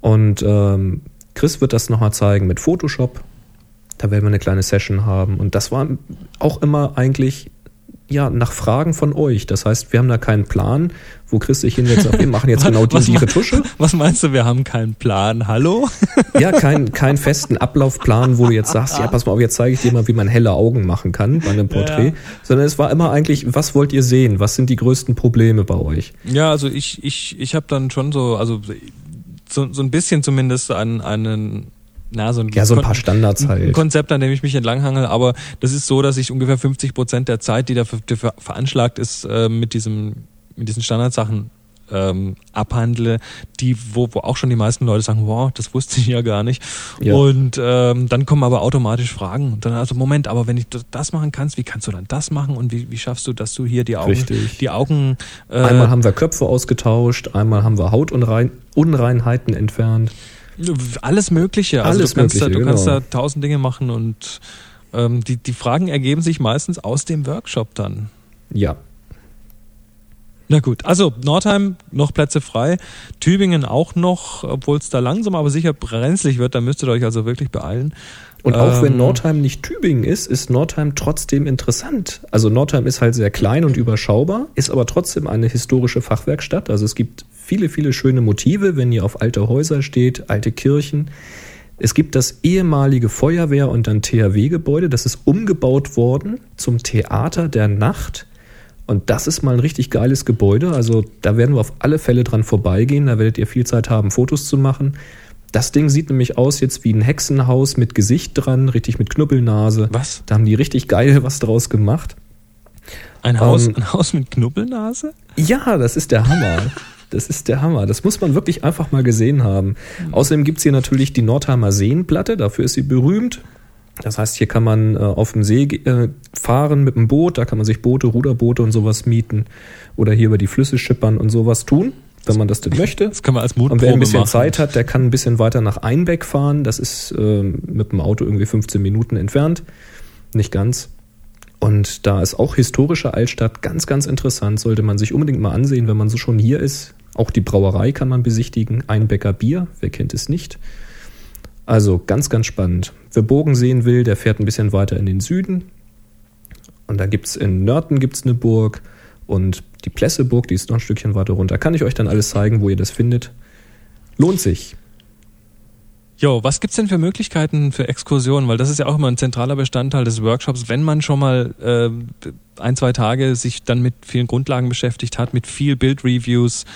Und ähm, Chris wird das nochmal zeigen mit Photoshop. Da werden wir eine kleine Session haben. Und das war auch immer eigentlich ja, nach Fragen von euch. Das heißt, wir haben da keinen Plan, wo Chris sich hinsetzt, sagt, wir machen jetzt genau die, Was die Retusche. Was meinst du, wir haben keinen Plan? Hallo? Ja, keinen keinen festen Ablaufplan, wo du jetzt sagst, ja, pass mal auf, jetzt zeige ich dir mal, wie man helle Augen machen kann bei einem Porträt. Ja. Sondern es war immer eigentlich, was wollt ihr sehen? Was sind die größten Probleme bei euch? Ja, also ich, ich, ich habe dann schon so, also so, so ein bisschen zumindest einen, einen na, so ein, Ja, so ein paar Standards ein halt. Konzept, an dem ich mich entlanghangel, aber das ist so, dass ich ungefähr 50 Prozent der Zeit, die dafür, dafür veranschlagt ist, äh, mit diesem, mit diesen Standardsachen ähm, abhandle, die, wo, wo auch schon die meisten Leute sagen, wow, das wusste ich ja gar nicht. Ja. Und ähm, dann kommen aber automatisch Fragen. Und dann, also Moment, aber wenn ich das machen kannst, wie kannst du dann das machen und wie, wie schaffst du, dass du hier die Augen, Richtig. die Augen äh, Einmal haben wir Köpfe ausgetauscht, einmal haben wir Hautunreinheiten entfernt. Alles Mögliche. Also Alles du kannst, da, Mögliche, du kannst genau. da tausend Dinge machen und ähm, die, die Fragen ergeben sich meistens aus dem Workshop dann. Ja, Na gut, also Nordheim noch Plätze frei, Tübingen auch noch, obwohl es da langsam aber sicher brenzlig wird, da müsst ihr euch also wirklich beeilen. Und auch wenn Ähm, Nordheim nicht Tübingen ist, ist Nordheim trotzdem interessant. Also Nordheim ist halt sehr klein und überschaubar, ist aber trotzdem eine historische Fachwerkstatt. Also es gibt viele, viele schöne Motive, wenn ihr auf alte Häuser steht, alte Kirchen. Es gibt das ehemalige Feuerwehr- und dann THW-Gebäude, das ist umgebaut worden zum Theater der Nacht. Und das ist mal ein richtig geiles Gebäude. Also da werden wir auf alle Fälle dran vorbeigehen. Da werdet ihr viel Zeit haben, Fotos zu machen. Das Ding sieht nämlich aus jetzt wie ein Hexenhaus mit Gesicht dran, richtig mit Knüppelnase. Was? Da haben die richtig geil was draus gemacht. Ein Haus, Ähm, ein Haus mit Knubbelnase? Ja, das ist der Hammer. Das ist der Hammer. Das muss man wirklich einfach mal gesehen haben. Außerdem gibt's hier natürlich die Nordheimer Seenplatte, dafür ist sie berühmt. Das heißt, hier kann man äh, auf dem See äh, fahren mit dem Boot, da kann man sich Boote, Ruderboote und sowas mieten oder hier über die Flüsse schippern und sowas tun, wenn man das denn möchte. Das kann man als Und Mutprobe wer ein bisschen machen. Zeit hat, der kann ein bisschen weiter nach Einbeck fahren. Das ist ähm, mit dem Auto irgendwie 15 Minuten entfernt. Nicht ganz. Und da ist auch historische Altstadt ganz, ganz interessant. Sollte man sich unbedingt mal ansehen, wenn man so schon hier ist. Auch die Brauerei kann man besichtigen. Einbecker Bier, wer kennt es nicht? Also ganz, ganz spannend. Wer Bogen sehen will, der fährt ein bisschen weiter in den Süden. Und da gibt's in Nörten gibt's eine Burg. Und die Plesseburg, die ist noch ein Stückchen weiter runter. Kann ich euch dann alles zeigen, wo ihr das findet. Lohnt sich. Jo, was gibt's denn für Möglichkeiten für Exkursionen? Weil das ist ja auch immer ein zentraler Bestandteil des Workshops, wenn man schon mal äh, ein, zwei Tage sich dann mit vielen Grundlagen beschäftigt hat, mit viel Bildreviews,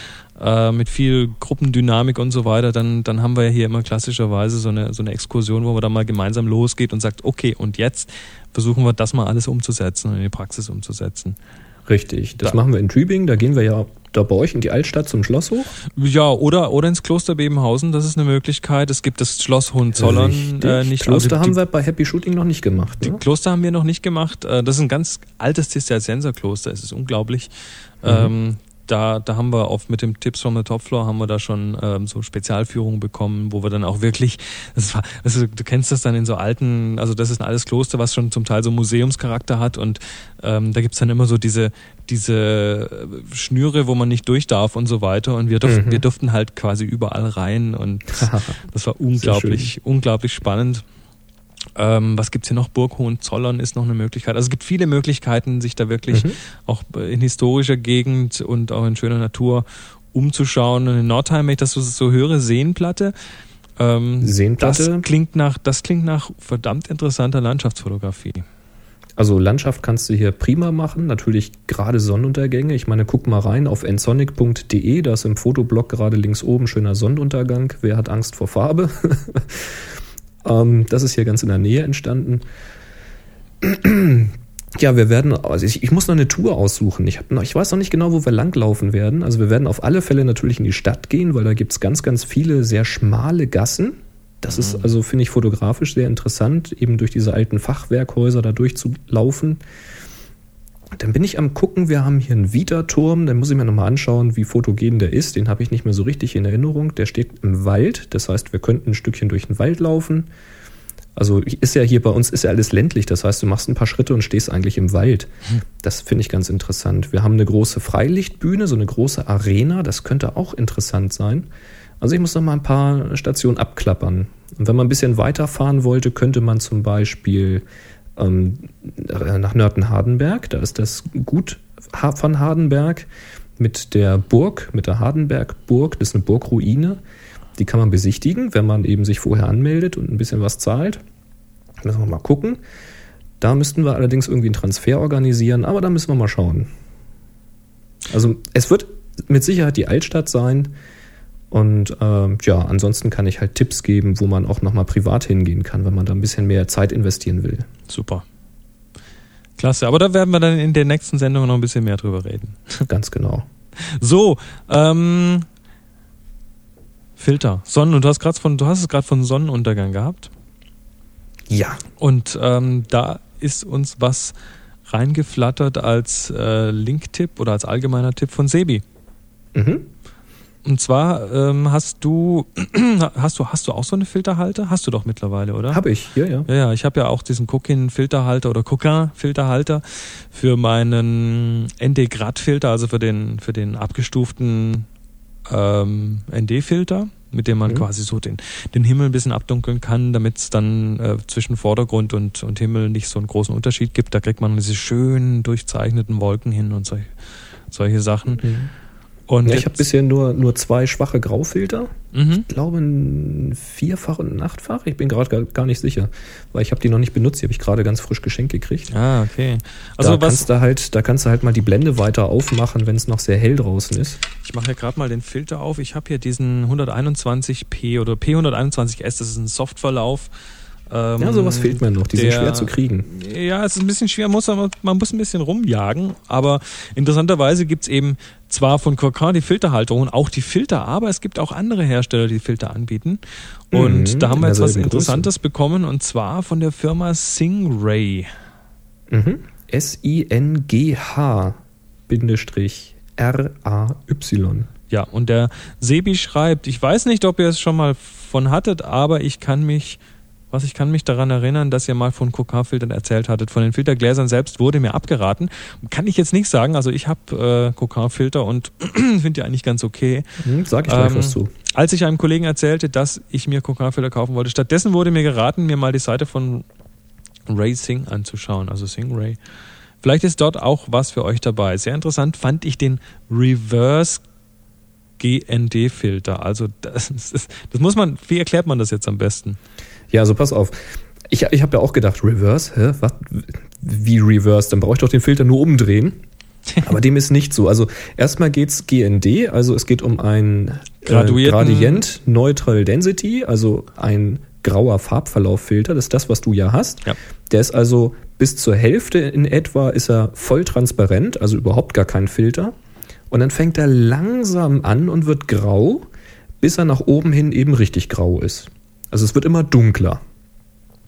äh, mit viel Gruppendynamik und so weiter, dann, dann haben wir ja hier immer klassischerweise so eine, so eine Exkursion, wo man dann mal gemeinsam losgeht und sagt, okay, und jetzt versuchen wir das mal alles umzusetzen und in die Praxis umzusetzen. Richtig, das da. machen wir in Tübingen, da gehen wir ja da bei euch in die Altstadt zum Schloss hoch? Ja, oder, oder ins Kloster Bebenhausen, das ist eine Möglichkeit. Es gibt das Schloss Hohenzollern äh, nicht. Kloster also, haben wir bei Happy Shooting noch nicht gemacht. Die ne? Kloster haben wir noch nicht gemacht. Äh, das ist ein ganz altes Zisterzienserkloster, es ist unglaublich. Mhm. Ähm, da, da haben wir oft mit dem Tipps from the Top Floor haben wir da schon ähm, so Spezialführungen bekommen, wo wir dann auch wirklich, das war, also du kennst das dann in so alten, also das ist ein altes Kloster, was schon zum Teil so Museumscharakter hat und ähm, da gibt's dann immer so diese, diese Schnüre, wo man nicht durch darf und so weiter und wir durften, mhm. wir durften halt quasi überall rein und das war unglaublich, unglaublich spannend. Ähm, was gibt's hier noch? Burg Hohenzollern ist noch eine Möglichkeit. Also es gibt viele Möglichkeiten, sich da wirklich mhm. auch in historischer Gegend und auch in schöner Natur umzuschauen. Und in Nordheim, wenn ich das so, so höre, Seenplatte. Ähm, Seenplatte? Das klingt, nach, das klingt nach verdammt interessanter Landschaftsfotografie. Also Landschaft kannst du hier prima machen, natürlich gerade Sonnenuntergänge. Ich meine, guck mal rein auf ensonic.de, da ist im Fotoblog gerade links oben schöner Sonnenuntergang. Wer hat Angst vor Farbe? Ähm, das ist hier ganz in der Nähe entstanden. Ja, wir werden, also ich, ich, muss noch eine Tour aussuchen. Ich, noch, ich weiß noch nicht genau, wo wir langlaufen werden. Also wir werden auf alle Fälle natürlich in die Stadt gehen, weil da gibt es ganz, ganz viele sehr schmale Gassen. Das mhm. ist also, finde ich, fotografisch sehr interessant, eben durch diese alten Fachwerkhäuser da durchzulaufen. Dann bin ich am gucken, wir haben hier einen Vita-Turm, den muss ich mir nochmal anschauen, wie fotogen der ist. Den habe ich nicht mehr so richtig in Erinnerung. Der steht im Wald, das heißt, wir könnten ein Stückchen durch den Wald laufen. Also ist ja hier bei uns ist ja alles ländlich, das heißt, du machst ein paar Schritte und stehst eigentlich im Wald. Das finde ich ganz interessant. Wir haben eine große Freilichtbühne, so eine große Arena, das könnte auch interessant sein. Also ich muss noch mal ein paar Stationen abklappern. Und wenn man ein bisschen weiterfahren wollte, könnte man zum Beispiel ähm, nach Nörten-Hardenberg. Da ist das Gut von Hardenberg mit der Burg, mit der Hardenberg-Burg. Das ist eine Burgruine. Die kann man besichtigen, wenn man eben sich vorher anmeldet und ein bisschen was zahlt. Müssen wir mal gucken. Da müssten wir allerdings irgendwie einen Transfer organisieren, aber da müssen wir mal schauen. Also es wird mit Sicherheit die Altstadt sein. Und äh, ja, ansonsten kann ich halt Tipps geben, wo man auch nochmal privat hingehen kann, wenn man da ein bisschen mehr Zeit investieren will. Super. Klasse, aber da werden wir dann in der nächsten Sendung noch ein bisschen mehr drüber reden. Ganz genau. So, ähm, Filter, Sonnen, und du hast gerade von, du hast es gerade von Sonnenuntergang gehabt. Ja. Und ähm, da ist uns was reingeflattert als äh, Link-Tipp oder als allgemeiner Tipp von Sebi. Mhm. Und zwar ähm, hast du hast du hast du auch so eine Filterhalter? Hast du doch mittlerweile, oder? Habe ich, ja, ja. Ja, ja, ich habe ja auch diesen Coquin Filterhalter oder Coquin Filterhalter für meinen ND Grad Filter, also für den für den abgestuften ähm, ND Filter, mit dem man mhm. quasi so den den Himmel ein bisschen abdunkeln kann, damit es dann äh, zwischen Vordergrund und und Himmel nicht so einen großen Unterschied gibt. Da kriegt man diese schönen durchzeichneten Wolken hin und solche solche Sachen. Mhm. Und ja, ich habe bisher nur, nur zwei schwache Graufilter. Mhm. Ich glaube ein Vierfach und ein Achtfach. Ich bin gerade gar, gar nicht sicher, weil ich habe die noch nicht benutzt. Die habe ich gerade ganz frisch geschenkt gekriegt. Ah, okay. Also da was kannst du halt, da kannst du halt mal die Blende weiter aufmachen, wenn es noch sehr hell draußen ist. Ich mache ja gerade mal den Filter auf. Ich habe hier diesen 121p oder P121S. Das ist ein Softverlauf. Ähm, ja, sowas fehlt mir noch. Die der, sind schwer zu kriegen. Ja, es ist ein bisschen schwer, muss man, man muss ein bisschen rumjagen. Aber interessanterweise gibt's eben zwar von Coquin die Filterhalterung, auch die Filter, aber es gibt auch andere Hersteller, die Filter anbieten. Und mhm, da haben wir jetzt was Interessantes Größe. bekommen und zwar von der Firma Singray. Mhm. S-I-N-G-H Bindestrich R-A-Y. Ja, und der Sebi schreibt, ich weiß nicht, ob ihr es schon mal von hattet, aber ich kann mich was ich kann mich daran erinnern, dass ihr mal von Coca-Filtern erzählt hattet. Von den Filtergläsern selbst wurde mir abgeraten. Kann ich jetzt nicht sagen. Also ich habe äh, Coca-Filter und finde die eigentlich ganz okay. Hm, sag ich gleich ähm, was zu. Als ich einem Kollegen erzählte, dass ich mir Coca-Filter kaufen wollte, stattdessen wurde mir geraten, mir mal die Seite von Ray Sing anzuschauen. Also Sing Ray Vielleicht ist dort auch was für euch dabei. Sehr interessant fand ich den Reverse GND-Filter. Also das, ist, das muss man, wie erklärt man das jetzt am besten? Ja, also pass auf. Ich, ich habe ja auch gedacht, Reverse, hä? Was? Wie Reverse? Dann brauche ich doch den Filter nur umdrehen. Aber dem ist nicht so. Also erstmal geht's GND, also es geht um ein äh, Gradient Neutral Density, also ein grauer Farbverlauffilter. Das ist das, was du ja hast. Ja. Der ist also bis zur Hälfte in etwa ist er voll transparent, also überhaupt gar kein Filter. Und dann fängt er langsam an und wird grau, bis er nach oben hin eben richtig grau ist. Also es wird immer dunkler.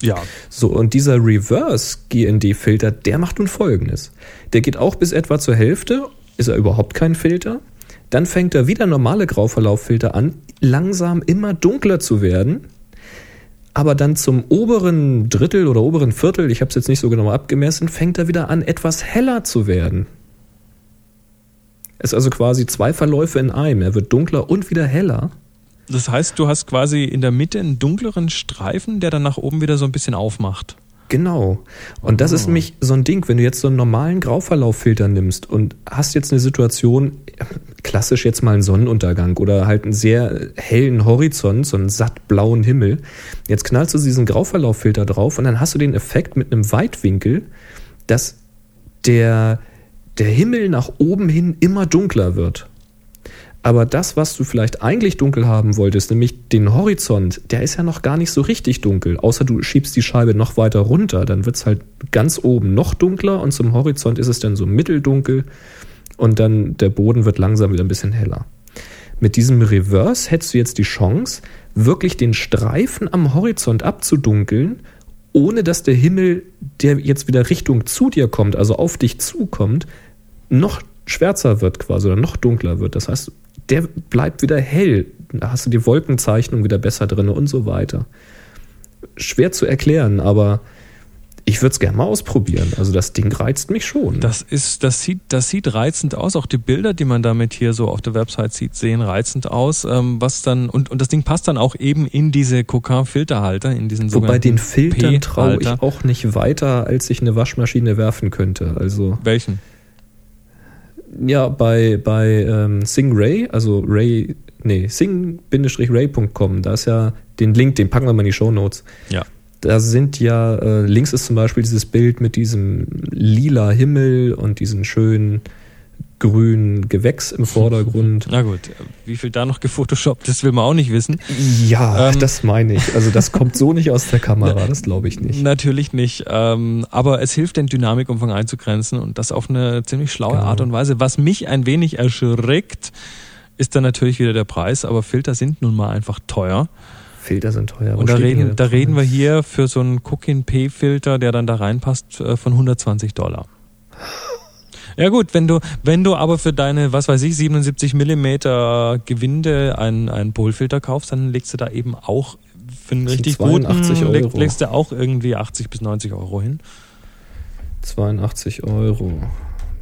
Ja. So, und dieser Reverse GND-Filter, der macht nun folgendes. Der geht auch bis etwa zur Hälfte, ist er überhaupt kein Filter. Dann fängt er wieder normale Grauverlauffilter an, langsam immer dunkler zu werden. Aber dann zum oberen Drittel oder oberen Viertel, ich habe es jetzt nicht so genau abgemessen, fängt er wieder an, etwas heller zu werden. Es ist also quasi zwei Verläufe in einem. Er wird dunkler und wieder heller. Das heißt, du hast quasi in der Mitte einen dunkleren Streifen, der dann nach oben wieder so ein bisschen aufmacht. Genau. Und das oh. ist nämlich so ein Ding, wenn du jetzt so einen normalen Grauverlauffilter nimmst und hast jetzt eine Situation, klassisch jetzt mal einen Sonnenuntergang oder halt einen sehr hellen Horizont, so einen satt blauen Himmel. Jetzt knallst du diesen Grauverlauffilter drauf und dann hast du den Effekt mit einem Weitwinkel, dass der, der Himmel nach oben hin immer dunkler wird. Aber das, was du vielleicht eigentlich dunkel haben wolltest, nämlich den Horizont, der ist ja noch gar nicht so richtig dunkel. Außer du schiebst die Scheibe noch weiter runter, dann wird es halt ganz oben noch dunkler und zum Horizont ist es dann so mitteldunkel und dann der Boden wird langsam wieder ein bisschen heller. Mit diesem Reverse hättest du jetzt die Chance, wirklich den Streifen am Horizont abzudunkeln, ohne dass der Himmel, der jetzt wieder Richtung zu dir kommt, also auf dich zukommt, noch schwärzer wird quasi oder noch dunkler wird. Das heißt, der bleibt wieder hell. Da hast du die Wolkenzeichnung wieder besser drin und so weiter. Schwer zu erklären, aber ich würde es gerne mal ausprobieren. Also das Ding reizt mich schon. Das ist, das sieht, das sieht reizend aus. Auch die Bilder, die man damit hier so auf der Website sieht, sehen reizend aus. Ähm, was dann und und das Ding passt dann auch eben in diese Coquin-Filterhalter, in diesen Wobei den Filtern traue ich auch nicht weiter, als ich eine Waschmaschine werfen könnte. Also welchen? Ja, bei, bei ähm, Singray, also Ray, nee, sing-ray.com, da ist ja den Link, den packen wir mal in die Show Notes. Ja. Da sind ja, äh, links ist zum Beispiel dieses Bild mit diesem lila Himmel und diesen schönen grünen Gewächs im Vordergrund. Na gut, wie viel da noch gefotoshoppt ist, will man auch nicht wissen. Ja, ähm, das meine ich. Also das kommt so nicht aus der Kamera, das glaube ich nicht. Natürlich nicht. Ähm, aber es hilft, den Dynamikumfang einzugrenzen und das auf eine ziemlich schlaue genau. Art und Weise. Was mich ein wenig erschreckt, ist dann natürlich wieder der Preis, aber Filter sind nun mal einfach teuer. Filter sind teuer. Und da reden, da reden wir hier für so einen Cookin P-Filter, der dann da reinpasst, äh, von 120 Dollar. Ja gut, wenn du, wenn du aber für deine, was weiß ich, 77 Millimeter Gewinde einen, einen Polfilter kaufst, dann legst du da eben auch für einen richtig guten, Euro. legst du auch irgendwie 80 bis 90 Euro hin. 82 Euro.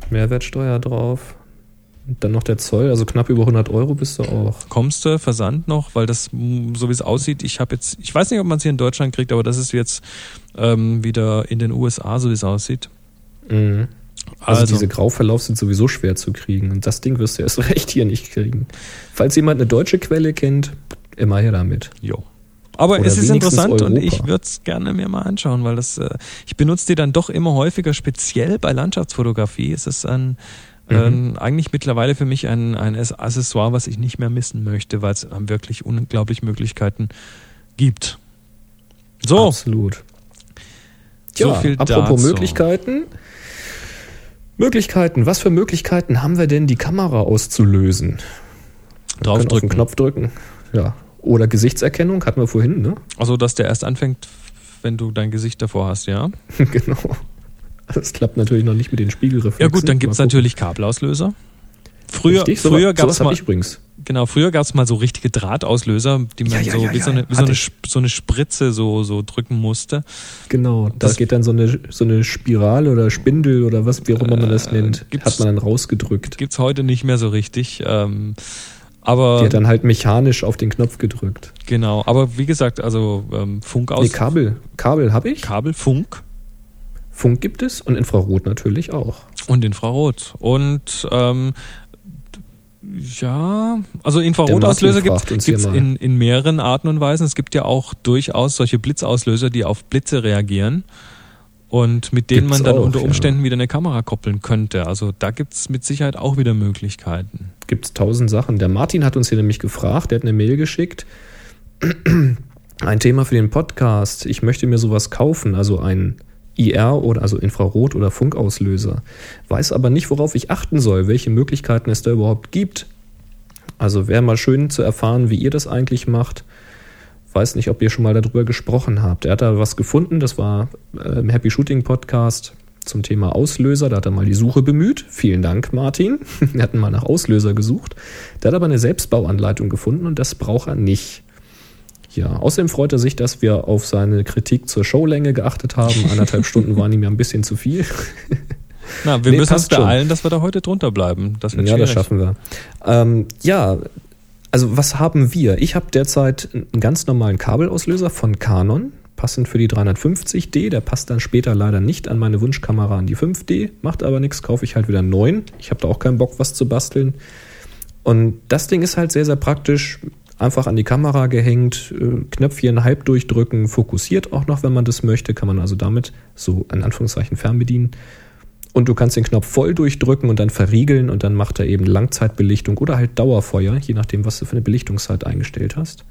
Mehrwertsteuer drauf. Und dann noch der Zoll, also knapp über 100 Euro bist du auch. Kommst du, Versand noch, weil das, so wie es aussieht, ich habe jetzt, ich weiß nicht, ob man es hier in Deutschland kriegt, aber das ist jetzt ähm, wieder in den USA, so wie es aussieht. Mhm. Also, also, diese Grauverlauf sind sowieso schwer zu kriegen. Und das Ding wirst du erst recht hier nicht kriegen. Falls jemand eine deutsche Quelle kennt, immer her damit. Jo. Aber Oder es ist interessant Europa. und ich würde es gerne mir mal anschauen, weil das, äh, ich benutze die dann doch immer häufiger, speziell bei Landschaftsfotografie. Es ist ein, mhm. äh, eigentlich mittlerweile für mich ein, ein Accessoire, was ich nicht mehr missen möchte, weil es wirklich unglaublich Möglichkeiten gibt. So. Absolut. So ja, viel apropos dazu. Möglichkeiten. Möglichkeiten. Was für Möglichkeiten haben wir denn, die Kamera auszulösen? Draufdrücken. Auf den Knopf drücken. Ja. Oder Gesichtserkennung hatten wir vorhin, ne? Also, dass der erst anfängt, wenn du dein Gesicht davor hast, ja? genau. Das klappt natürlich noch nicht mit den Spiegelreflexen. Ja gut, dann gibt es natürlich Kabelauslöser. Früher, Richtig, früher gab es mal, übrigens. Genau, früher gab es mal so richtige Drahtauslöser, die man ja, ja, so ja, wie, so eine, wie so, eine, so eine Spritze so, so drücken musste. Genau, da geht dann so eine, so eine Spirale oder Spindel oder was, wie auch immer man das äh, nennt, hat man dann rausgedrückt. Gibt's heute nicht mehr so richtig. Ähm, aber die hat dann halt mechanisch auf den Knopf gedrückt. Genau, aber wie gesagt, also ähm, Funk aus. Nee, Kabel. Kabel habe ich. Kabel, Funk. Funk gibt es und Infrarot natürlich auch. Und Infrarot. Und ähm, ja, also Infrarotauslöser gibt es in, in mehreren Arten und Weisen. Es gibt ja auch durchaus solche Blitzauslöser, die auf Blitze reagieren und mit denen gibt's man dann auch, unter Umständen ja. wieder eine Kamera koppeln könnte. Also da gibt es mit Sicherheit auch wieder Möglichkeiten. Gibt es tausend Sachen. Der Martin hat uns hier nämlich gefragt, der hat eine Mail geschickt. Ein Thema für den Podcast. Ich möchte mir sowas kaufen, also ein IR oder also Infrarot- oder Funkauslöser. Weiß aber nicht, worauf ich achten soll, welche Möglichkeiten es da überhaupt gibt. Also wäre mal schön zu erfahren, wie ihr das eigentlich macht. Weiß nicht, ob ihr schon mal darüber gesprochen habt. Er hat da was gefunden, das war äh, im Happy Shooting Podcast zum Thema Auslöser. Da hat er mal die Suche bemüht. Vielen Dank, Martin. Wir hatten mal nach Auslöser gesucht. Der hat aber eine Selbstbauanleitung gefunden und das braucht er nicht. Ja, außerdem freut er sich, dass wir auf seine Kritik zur Showlänge geachtet haben. Anderthalb Stunden waren ihm ja ein bisschen zu viel. Na, wir nee, müssen uns beeilen, schon. dass wir da heute drunter bleiben. Das ja, schwierig. das schaffen wir. Ähm, ja, also was haben wir? Ich habe derzeit einen ganz normalen Kabelauslöser von Canon, passend für die 350D. Der passt dann später leider nicht an meine Wunschkamera an die 5D, macht aber nichts, kaufe ich halt wieder einen neuen. Ich habe da auch keinen Bock, was zu basteln. Und das Ding ist halt sehr, sehr praktisch einfach an die Kamera gehängt, äh, Knöpfchen halb durchdrücken, fokussiert auch noch, wenn man das möchte, kann man also damit so in Anführungszeichen fernbedienen. Und du kannst den Knopf voll durchdrücken und dann verriegeln und dann macht er eben Langzeitbelichtung oder halt Dauerfeuer, je nachdem, was du für eine Belichtungszeit eingestellt hast.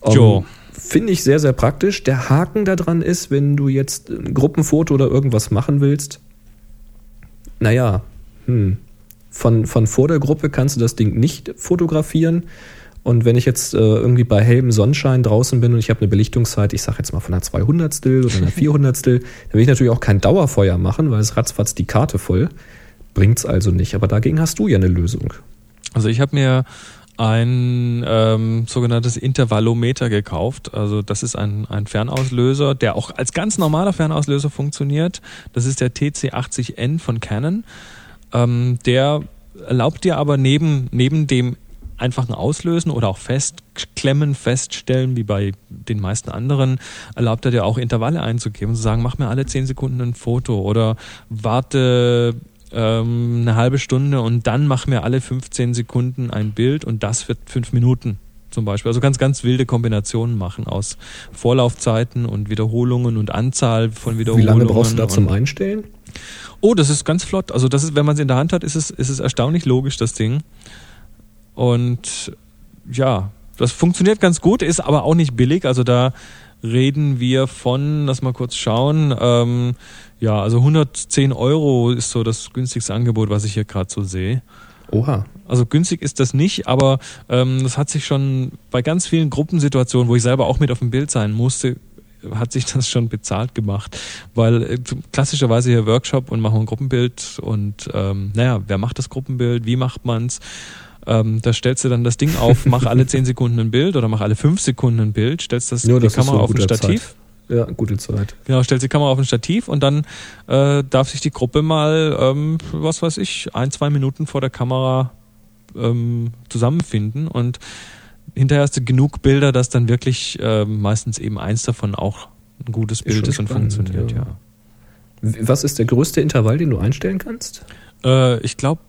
Um, Finde ich sehr, sehr praktisch. Der Haken daran ist, wenn du jetzt ein Gruppenfoto oder irgendwas machen willst, naja, hm, von, von vor der Gruppe kannst du das Ding nicht fotografieren. Und wenn ich jetzt äh, irgendwie bei hellem Sonnenschein draußen bin und ich habe eine Belichtungszeit, ich sage jetzt mal von einer 200 oder einer 400 dann will ich natürlich auch kein Dauerfeuer machen, weil es ratzfatz die Karte voll. Bringt's also nicht. Aber dagegen hast du ja eine Lösung. Also ich habe mir ein ähm, sogenanntes Intervallometer gekauft. Also das ist ein, ein Fernauslöser, der auch als ganz normaler Fernauslöser funktioniert. Das ist der TC80N von Canon. Ähm, der erlaubt dir aber neben, neben dem einfachen Auslösen oder auch festklemmen, feststellen, wie bei den meisten anderen, erlaubt er dir auch Intervalle einzugeben und zu sagen, mach mir alle 10 Sekunden ein Foto oder warte ähm, eine halbe Stunde und dann mach mir alle 15 Sekunden ein Bild und das wird fünf Minuten zum Beispiel. Also ganz, ganz wilde Kombinationen machen aus Vorlaufzeiten und Wiederholungen und Anzahl von Wiederholungen. Wie lange brauchst du da zum Einstellen? Oh, das ist ganz flott. Also das ist, wenn man es in der Hand hat, ist es, ist es erstaunlich logisch, das Ding. Und ja, das funktioniert ganz gut, ist aber auch nicht billig. Also da reden wir von, lass mal kurz schauen, ähm, ja, also 110 Euro ist so das günstigste Angebot, was ich hier gerade so sehe. Oha. Also günstig ist das nicht, aber ähm, das hat sich schon bei ganz vielen Gruppensituationen, wo ich selber auch mit auf dem Bild sein musste, hat sich das schon bezahlt gemacht, weil äh, klassischerweise hier Workshop und machen ein Gruppenbild und ähm, naja, wer macht das Gruppenbild, wie macht man's? Ähm, da stellst du dann das Ding auf, mach alle 10 Sekunden ein Bild oder mach alle 5 Sekunden ein Bild, stellst das, ja, die das Kamera so auf ein Stativ. Zeit. Ja, gute Zeit. Genau, stellst die Kamera auf ein Stativ und dann äh, darf sich die Gruppe mal, ähm, was weiß ich, ein, zwei Minuten vor der Kamera ähm, zusammenfinden und hinterher hast du genug Bilder, dass dann wirklich äh, meistens eben eins davon auch ein gutes Bild ist, ist und spannend, funktioniert, ja. ja. Was ist der größte Intervall, den du einstellen kannst? Äh, ich glaube,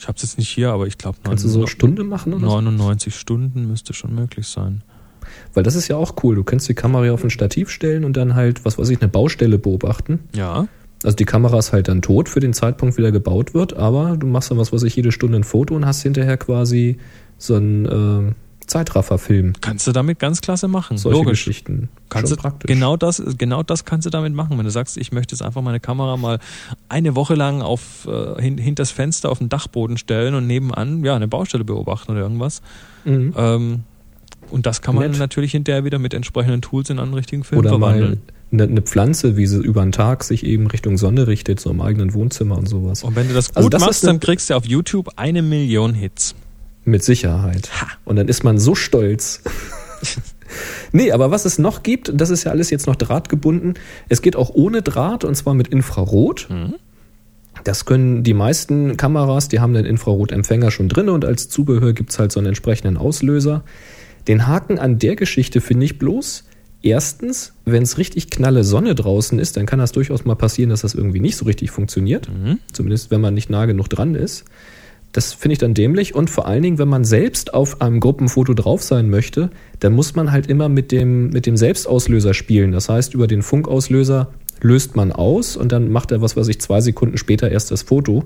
ich habe es jetzt nicht hier, aber ich glaube, kannst du so eine Stunde machen oder 99 so? Stunden müsste schon möglich sein. Weil das ist ja auch cool. Du kannst die Kamera auf ein Stativ stellen und dann halt, was weiß ich, eine Baustelle beobachten. Ja. Also die Kamera ist halt dann tot für den Zeitpunkt, wie der gebaut wird, aber du machst dann, was weiß ich, jede Stunde ein Foto und hast hinterher quasi so ein äh, Zeitrafferfilm. Kannst du damit ganz klasse machen. Solche Logisch. Geschichten. Kannst du, praktisch. Genau das, genau das kannst du damit machen. Wenn du sagst, ich möchte jetzt einfach meine Kamera mal eine Woche lang auf äh, hin, hinters Fenster auf den Dachboden stellen und nebenan ja eine Baustelle beobachten oder irgendwas. Mhm. Ähm, und das kann man Nett. natürlich hinterher wieder mit entsprechenden Tools in einen richtigen Film oder verwandeln. Eine, eine Pflanze, wie sie über den Tag sich eben Richtung Sonne richtet, so im eigenen Wohnzimmer und sowas. Und wenn du das also gut also das machst, dann kriegst du auf YouTube eine Million Hits. Mit Sicherheit. Ha. Und dann ist man so stolz. nee, aber was es noch gibt, das ist ja alles jetzt noch drahtgebunden. Es geht auch ohne Draht und zwar mit Infrarot. Mhm. Das können die meisten Kameras, die haben den Infrarotempfänger schon drin und als Zubehör gibt es halt so einen entsprechenden Auslöser. Den Haken an der Geschichte finde ich bloß, Erstens, wenn es richtig knalle Sonne draußen ist, dann kann das durchaus mal passieren, dass das irgendwie nicht so richtig funktioniert. Mhm. Zumindest wenn man nicht nah genug dran ist. Das finde ich dann dämlich. Und vor allen Dingen, wenn man selbst auf einem Gruppenfoto drauf sein möchte, dann muss man halt immer mit dem, mit dem Selbstauslöser spielen. Das heißt, über den Funkauslöser löst man aus und dann macht er, was weiß ich, zwei Sekunden später erst das Foto.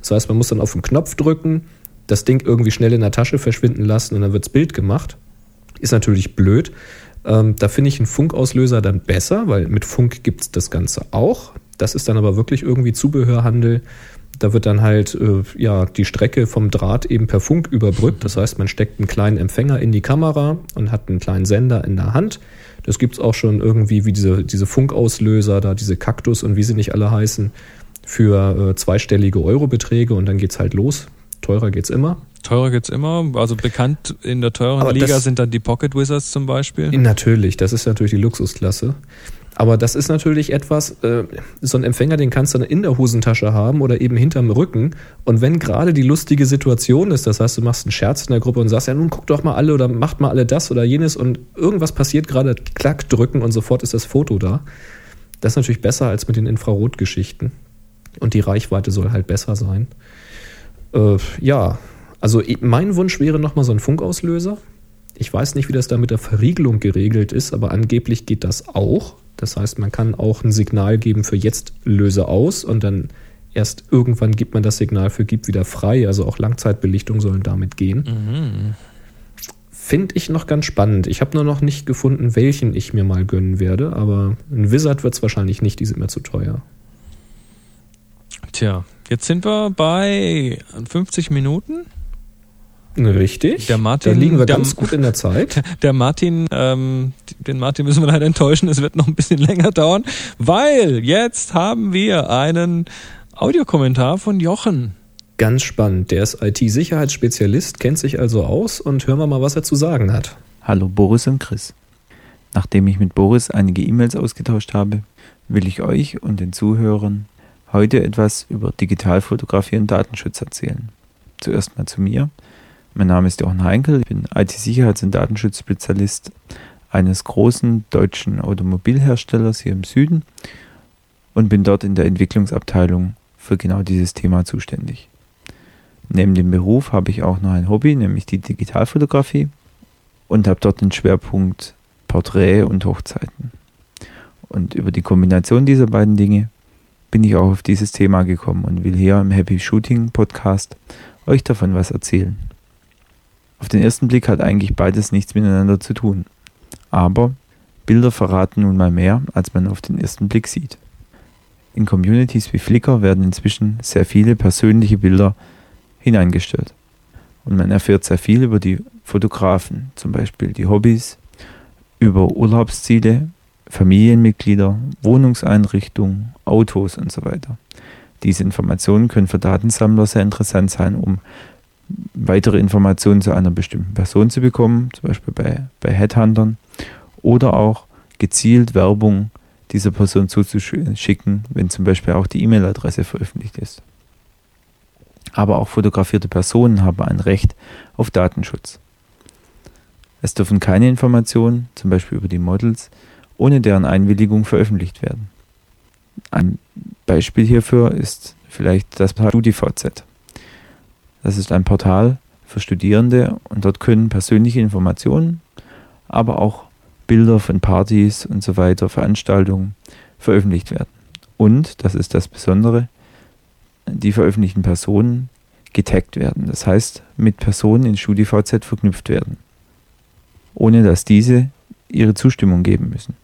Das heißt, man muss dann auf den Knopf drücken, das Ding irgendwie schnell in der Tasche verschwinden lassen und dann wird das Bild gemacht. Ist natürlich blöd. Ähm, da finde ich einen Funkauslöser dann besser, weil mit Funk gibt es das Ganze auch. Das ist dann aber wirklich irgendwie Zubehörhandel. Da wird dann halt äh, ja die Strecke vom Draht eben per Funk überbrückt. Das heißt, man steckt einen kleinen Empfänger in die Kamera und hat einen kleinen Sender in der Hand. Das gibt es auch schon irgendwie wie diese, diese Funkauslöser, da diese Kaktus und wie sie nicht alle heißen, für äh, zweistellige Eurobeträge und dann geht es halt los. Teurer geht es immer. Teurer geht's immer. Also bekannt in der teuren Aber Liga sind dann die Pocket Wizards zum Beispiel. Natürlich, das ist natürlich die Luxusklasse. Aber das ist natürlich etwas, äh, so ein Empfänger, den kannst du dann in der Hosentasche haben oder eben hinterm Rücken. Und wenn gerade die lustige Situation ist, das heißt, du machst einen Scherz in der Gruppe und sagst, ja, nun guck doch mal alle oder macht mal alle das oder jenes und irgendwas passiert gerade, klack drücken und sofort ist das Foto da. Das ist natürlich besser als mit den Infrarotgeschichten. Und die Reichweite soll halt besser sein. Äh, ja, also mein Wunsch wäre nochmal so ein Funkauslöser. Ich weiß nicht, wie das da mit der Verriegelung geregelt ist, aber angeblich geht das auch. Das heißt, man kann auch ein Signal geben für jetzt löse aus und dann erst irgendwann gibt man das Signal für gib wieder frei. Also auch Langzeitbelichtung sollen damit gehen. Mhm. Finde ich noch ganz spannend. Ich habe nur noch nicht gefunden, welchen ich mir mal gönnen werde, aber ein Wizard wird es wahrscheinlich nicht, die sind mir zu teuer. Tja, jetzt sind wir bei 50 Minuten. Richtig. Der Martin, da liegen wir der, ganz gut in der Zeit. Der Martin, ähm, den Martin müssen wir leider enttäuschen. Es wird noch ein bisschen länger dauern, weil jetzt haben wir einen Audiokommentar von Jochen. Ganz spannend. Der ist IT-Sicherheitsspezialist, kennt sich also aus und hören wir mal, was er zu sagen hat. Hallo Boris und Chris. Nachdem ich mit Boris einige E-Mails ausgetauscht habe, will ich euch und den Zuhörern heute etwas über Digitalfotografie und Datenschutz erzählen. Zuerst mal zu mir. Mein Name ist Jochen Heinkel, ich bin IT-Sicherheits- und Datenschutzspezialist eines großen deutschen Automobilherstellers hier im Süden und bin dort in der Entwicklungsabteilung für genau dieses Thema zuständig. Neben dem Beruf habe ich auch noch ein Hobby, nämlich die Digitalfotografie und habe dort den Schwerpunkt Porträt und Hochzeiten. Und über die Kombination dieser beiden Dinge bin ich auch auf dieses Thema gekommen und will hier im Happy Shooting Podcast euch davon was erzählen. Auf den ersten Blick hat eigentlich beides nichts miteinander zu tun. Aber Bilder verraten nun mal mehr, als man auf den ersten Blick sieht. In Communities wie Flickr werden inzwischen sehr viele persönliche Bilder hineingestellt. Und man erfährt sehr viel über die Fotografen, zum Beispiel die Hobbys, über Urlaubsziele, Familienmitglieder, Wohnungseinrichtungen, Autos und so weiter. Diese Informationen können für Datensammler sehr interessant sein, um weitere Informationen zu einer bestimmten Person zu bekommen, zum Beispiel bei, bei Headhuntern, oder auch gezielt Werbung dieser Person zuzuschicken, wenn zum Beispiel auch die E-Mail-Adresse veröffentlicht ist. Aber auch fotografierte Personen haben ein Recht auf Datenschutz. Es dürfen keine Informationen, zum Beispiel über die Models, ohne deren Einwilligung veröffentlicht werden. Ein Beispiel hierfür ist vielleicht das StudiVZ. Das ist ein Portal für Studierende und dort können persönliche Informationen, aber auch Bilder von Partys und so weiter, Veranstaltungen veröffentlicht werden. Und, das ist das Besondere, die veröffentlichten Personen getaggt werden. Das heißt, mit Personen in StudiVZ verknüpft werden, ohne dass diese ihre Zustimmung geben müssen.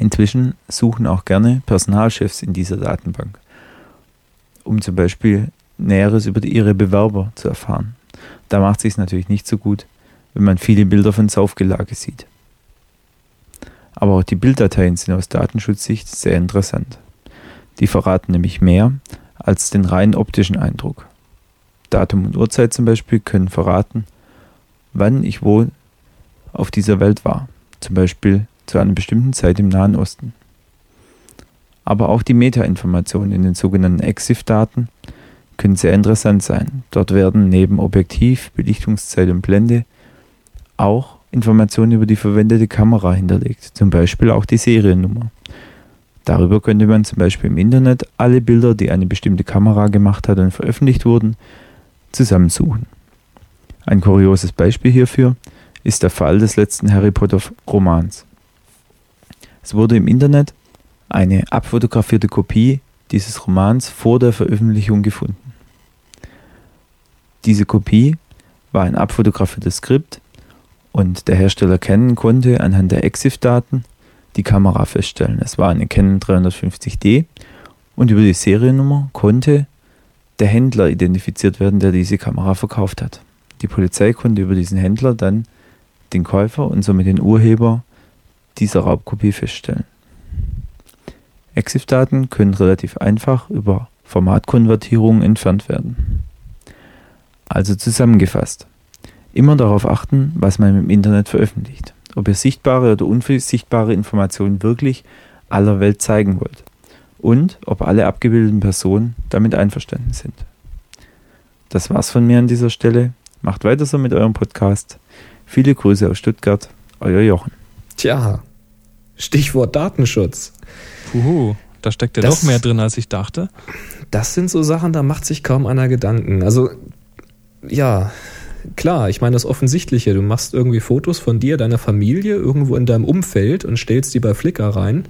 Inzwischen suchen auch gerne Personalchefs in dieser Datenbank, um zum Beispiel Näheres über ihre Bewerber zu erfahren. Da macht es sich natürlich nicht so gut, wenn man viele Bilder von Saufgelage sieht. Aber auch die Bilddateien sind aus Datenschutzsicht sehr interessant. Die verraten nämlich mehr als den rein optischen Eindruck. Datum und Uhrzeit zum Beispiel können verraten, wann ich wo auf dieser Welt war. Zum Beispiel zu einer bestimmten Zeit im Nahen Osten. Aber auch die Metainformationen in den sogenannten EXIF-Daten können sehr interessant sein. Dort werden neben Objektiv, Belichtungszeit und Blende auch Informationen über die verwendete Kamera hinterlegt, zum Beispiel auch die Seriennummer. Darüber könnte man zum Beispiel im Internet alle Bilder, die eine bestimmte Kamera gemacht hat und veröffentlicht wurden, zusammensuchen. Ein kurioses Beispiel hierfür ist der Fall des letzten Harry Potter Romans. Es wurde im Internet eine abfotografierte Kopie dieses Romans vor der Veröffentlichung gefunden. Diese Kopie war ein abfotografiertes Skript und der Hersteller Canon konnte anhand der EXIF-Daten die Kamera feststellen. Es war eine Canon 350D und über die Seriennummer konnte der Händler identifiziert werden, der diese Kamera verkauft hat. Die Polizei konnte über diesen Händler dann den Käufer und somit den Urheber dieser Raubkopie feststellen. EXIF-Daten können relativ einfach über Formatkonvertierung entfernt werden. Also zusammengefasst. Immer darauf achten, was man im Internet veröffentlicht. Ob ihr sichtbare oder unsichtbare Informationen wirklich aller Welt zeigen wollt. Und ob alle abgebildeten Personen damit einverstanden sind. Das war's von mir an dieser Stelle. Macht weiter so mit eurem Podcast. Viele Grüße aus Stuttgart, euer Jochen. Tja, Stichwort Datenschutz. Puhu, da steckt ja Das- doch mehr drin, als ich dachte. Das sind so Sachen, da macht sich kaum einer Gedanken. Also, ja, klar, ich meine das Offensichtliche. Du machst irgendwie Fotos von dir, deiner Familie, irgendwo in deinem Umfeld und stellst die bei Flickr rein.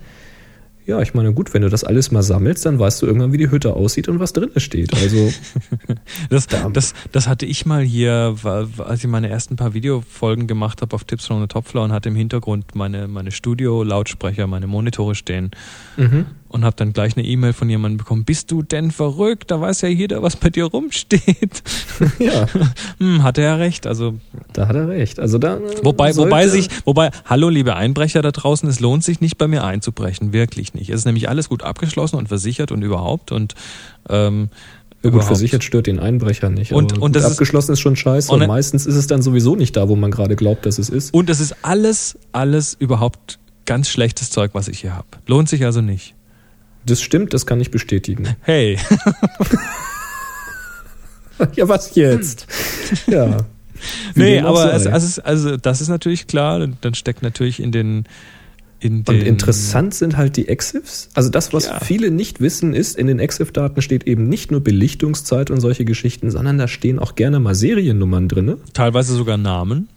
Ja, ich meine, gut, wenn du das alles mal sammelst, dann weißt du irgendwann, wie die Hütte aussieht und was drin steht. Also, Das, Da- das, das hatte ich mal hier, als ich meine ersten paar Videofolgen gemacht habe auf Tipps from the Topfloor und hatte im Hintergrund meine, meine Studio-Lautsprecher, meine Monitore stehen mhm. Und habe dann gleich eine E-Mail von jemandem bekommen, bist du denn verrückt? Da weiß ja jeder, was bei dir rumsteht. ja, Hm, hatte er recht. Also da hat er recht. Also da. Wobei, sollte- wobei sich, wobei, hallo liebe Einbrecher da draußen, es lohnt sich nicht bei mir einzubrechen, wirklich nicht. Es ist nämlich alles gut abgeschlossen und versichert und überhaupt und ähm, Ja, gut, versichert stört den Einbrecher nicht. Und- und das ist- abgeschlossen ist schon scheiße. Und- Und meistens ist es dann sowieso nicht da, wo man gerade glaubt, dass es ist. Und es ist alles, alles überhaupt ganz schlechtes Zeug, was ich hier habe. Lohnt sich also nicht. Das stimmt, das kann ich bestätigen. Hey, ja, was jetzt? ja. Wie nee, aber also, es- also das ist natürlich klar. Dann steckt natürlich in den in den Und interessant sind halt die EXIFs. Also das, was Ja. viele nicht wissen, ist, in den EXIF-Daten steht eben nicht nur Belichtungszeit und solche Geschichten, sondern da stehen auch gerne mal Seriennummern drinne. teilweise sogar Namen.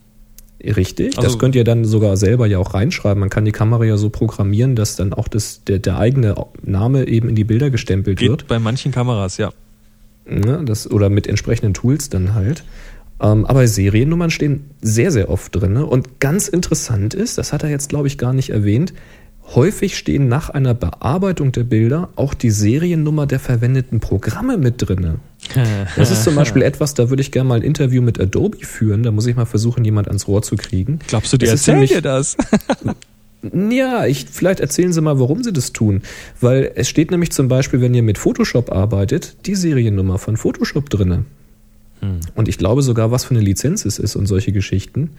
Richtig. Also- das könnt ihr dann sogar selber ja auch reinschreiben. Man kann die Kamera ja so programmieren, dass dann auch das, der, der eigene Name eben in die Bilder gestempelt Geht wird. bei manchen Kameras, ja. Ne, das, oder mit entsprechenden Tools dann halt. Ähm, aber Seriennummern stehen sehr, sehr oft drin. Und ganz interessant ist, das hat er jetzt, glaube ich, gar nicht erwähnt, häufig stehen nach einer Bearbeitung der Bilder auch die Seriennummer der verwendeten Programme mit drin. Das ist zum Beispiel etwas, da würde ich gerne mal ein Interview mit Adobe führen. Da muss ich mal versuchen, jemand ans Rohr zu kriegen. Glaubst du, die Das erzählen dir das? Ja, ich, vielleicht erzählen Sie mal, warum Sie das tun. Weil es steht nämlich zum Beispiel, wenn ihr mit Photoshop arbeitet, die Seriennummer von Photoshop drinne. Und ich glaube sogar, was für eine Lizenz es ist und solche Geschichten.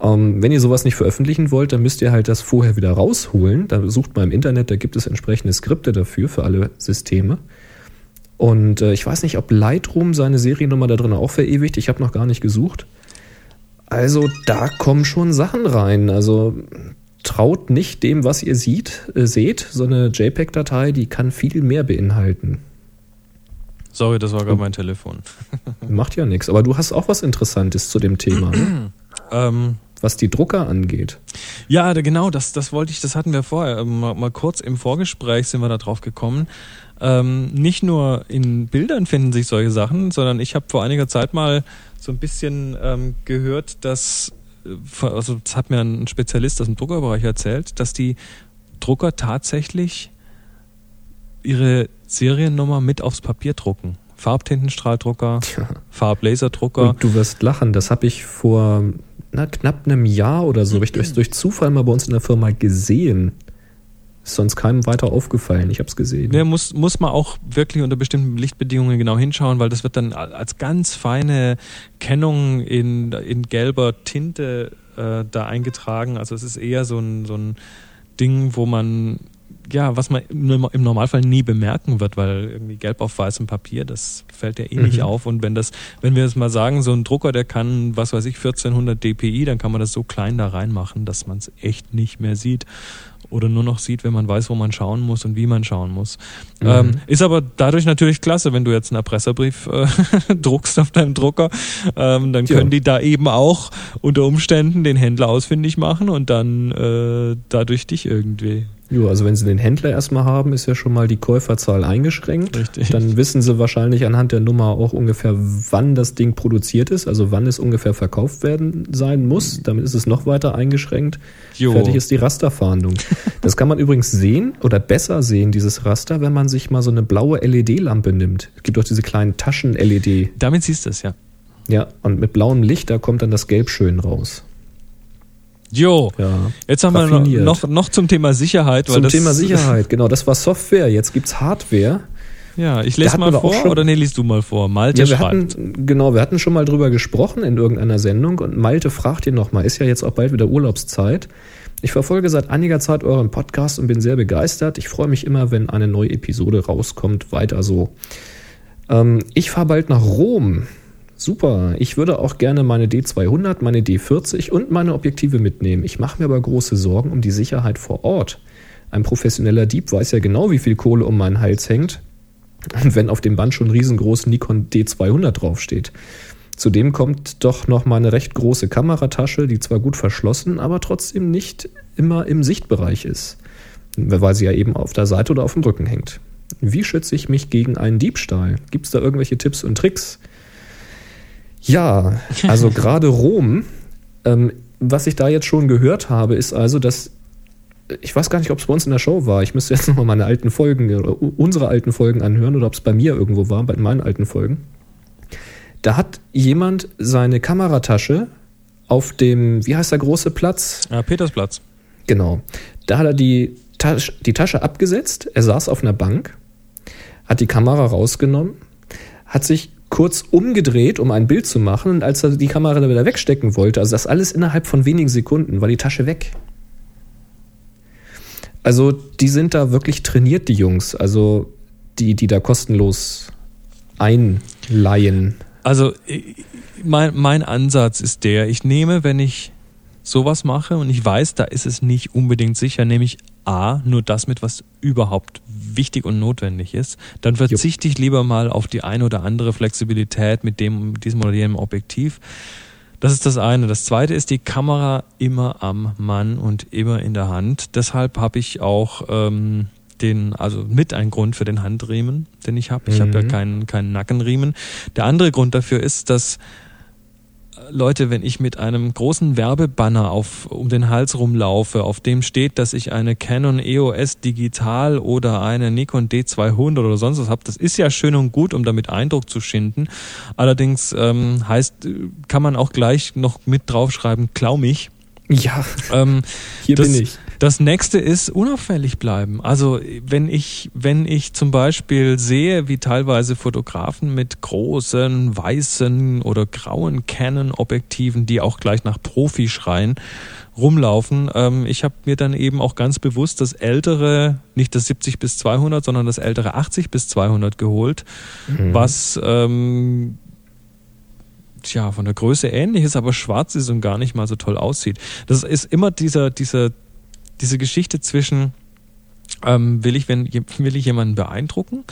Ähm, wenn ihr sowas nicht veröffentlichen wollt, dann müsst ihr halt das vorher wieder rausholen. Da sucht mal im Internet, da gibt es entsprechende Skripte dafür, für alle Systeme. Und äh, ich weiß nicht, ob Lightroom seine Seriennummer da drin auch verewigt. Ich habe noch gar nicht gesucht. Also da kommen schon Sachen rein. Also traut nicht dem, was ihr sieht, äh, seht. So eine JPEG-Datei, die kann viel mehr beinhalten. Sorry, das war gerade mein Telefon. Macht ja nichts. Aber du hast auch was Interessantes zu dem Thema, ne? Ähm, was die Drucker angeht. Ja, genau, das, das wollte ich, das hatten wir vorher. ähm, Mal, mal kurz im Vorgespräch sind wir da drauf gekommen. Ähm, nicht nur in Bildern finden sich solche Sachen, sondern ich habe vor einiger Zeit mal so ein bisschen ähm, gehört, dass, äh, also das hat mir ein Spezialist aus dem Druckerbereich erzählt, dass die Drucker tatsächlich ihre Seriennummer mit aufs Papier drucken. Farbtintenstrahldrucker, Tja. Farblaserdrucker. Und du wirst lachen. Das habe ich vor na, knapp einem Jahr oder so, hab ich durch, durch Zufall mal bei uns in der Firma gesehen. Ist sonst keinem weiter aufgefallen. Ich habe es gesehen. Ne, muss, muss man auch wirklich unter bestimmten Lichtbedingungen genau hinschauen, weil das wird dann als ganz feine Kennung in, in gelber Tinte äh, da eingetragen. Also es ist eher so ein, so ein Ding, wo man ja, was man im Normalfall nie bemerken wird, weil irgendwie gelb auf weißem Papier, das fällt ja eh nicht Mhm. auf. Und wenn das, wenn wir jetzt mal sagen, so ein Drucker, der kann, was weiß ich, 1400 dpi, dann kann man das so klein da reinmachen, dass man es echt nicht mehr sieht oder nur noch sieht, wenn man weiß, wo man schauen muss und wie man schauen muss. Mhm. Ähm, ist aber dadurch natürlich klasse, wenn du jetzt einen Erpresserbrief äh, druckst auf deinem Drucker, ähm, dann Ja. können die da eben auch unter Umständen den Händler ausfindig machen und dann äh, dadurch dich irgendwie. Ja, also wenn Sie den Händler erstmal haben, ist ja schon mal die Käuferzahl eingeschränkt. Richtig. Dann wissen Sie wahrscheinlich anhand der Nummer auch ungefähr, wann das Ding produziert ist, also wann es ungefähr verkauft werden sein muss. Damit ist es noch weiter eingeschränkt. Jo. Fertig ist die Rasterfahndung. Das kann man übrigens sehen oder besser sehen, dieses Raster, wenn man sich mal so eine blaue LED-Lampe nimmt. Es gibt doch diese kleinen Taschen-LED. Damit siehst du es, ja. Ja, und mit blauem Licht, da kommt dann das Gelb schön raus. Jo, Ja. jetzt haben wir noch, Raffiniert. noch, zum Thema Sicherheit. Zum das, Thema Sicherheit, genau, das war Software, jetzt gibt's Hardware. Ja, ich lese mal vor oder nee, liest du mal vor. Malte Ja, wir schreibt. hatten, genau, wir hatten schon mal drüber gesprochen in irgendeiner Sendung und Malte fragt ihn nochmal, ist ja jetzt auch bald wieder Urlaubszeit. Ich verfolge seit einiger Zeit euren Podcast und bin sehr begeistert. Ich freue mich immer, wenn eine neue Episode rauskommt. Weiter so. Ähm, ich fahre bald nach Rom. Super. Ich würde auch gerne meine D200, meine D40 und meine Objektive mitnehmen. Ich mache mir aber große Sorgen um die Sicherheit vor Ort. Ein professioneller Dieb weiß ja genau, wie viel Kohle um meinen Hals hängt. Und wenn auf dem Band schon riesengroß Nikon D200 draufsteht. Zudem kommt doch noch mal eine recht große Kameratasche, die zwar gut verschlossen, aber trotzdem nicht immer im Sichtbereich ist, weil sie ja eben auf der Seite oder auf dem Rücken hängt. Wie schütze ich mich gegen einen Diebstahl? Gibt es da irgendwelche Tipps und Tricks? Ja, also gerade Rom, ähm, was ich da jetzt schon gehört habe, ist also, dass ich weiß gar nicht, ob es bei uns in der Show war. Ich müsste jetzt nochmal meine alten Folgen oder u- unsere alten Folgen anhören oder ob es bei mir irgendwo war, bei meinen alten Folgen. Da hat jemand seine Kameratasche auf dem, wie heißt der große Platz? Ja, Petersplatz. Genau. Da hat er die, Tasche, die Tasche abgesetzt, er saß auf einer Bank, hat die Kamera rausgenommen, hat sich kurz umgedreht, um ein Bild zu machen und als er die Kamera dann wieder wegstecken wollte, also das alles innerhalb von wenigen Sekunden, war die Tasche weg. Also die sind da wirklich trainiert, die Jungs, also die, die da kostenlos einleihen. Also ich- mein, mein Ansatz ist der, ich nehme, wenn ich sowas mache und ich weiß, da ist es nicht unbedingt sicher, nehme ich A, nur das mit, was überhaupt wichtig und notwendig ist. Dann verzichte ich lieber mal auf die eine oder andere Flexibilität mit dem, diesem oder jenem Objektiv. Das ist das eine. Das zweite ist die Kamera immer am Mann und immer in der Hand. Deshalb habe ich auch ähm, den, also mit ein Grund für den Handriemen, den ich habe. Ich habe ja Mhm. keinen, keinen Nackenriemen. Der andere Grund dafür ist, dass Leute, wenn ich mit einem großen Werbebanner auf, um den Hals rumlaufe, auf dem steht, dass ich eine Canon EOS Digital oder eine Nikon D200 oder sonst was habe, das ist ja schön und gut, um damit Eindruck zu schinden. Allerdings ähm, heißt, kann man auch gleich noch mit draufschreiben, klau mich. Ja, Ähm, hier das, bin ich. Das nächste ist unauffällig bleiben. Also wenn ich, wenn ich zum Beispiel sehe, wie teilweise Fotografen mit großen, weißen oder grauen Canon-Objektiven, die auch gleich nach Profi schreien, rumlaufen. Ähm, ich habe mir dann eben auch ganz bewusst das ältere, nicht das 70 bis 200, sondern das ältere 80 bis 200 geholt, was ähm, tja, von der Größe ähnlich ist, aber schwarz ist und gar nicht mal so toll aussieht. Das ist immer dieser, dieser, diese Geschichte zwischen, ähm, will ich, wenn, will ich jemanden beeindrucken?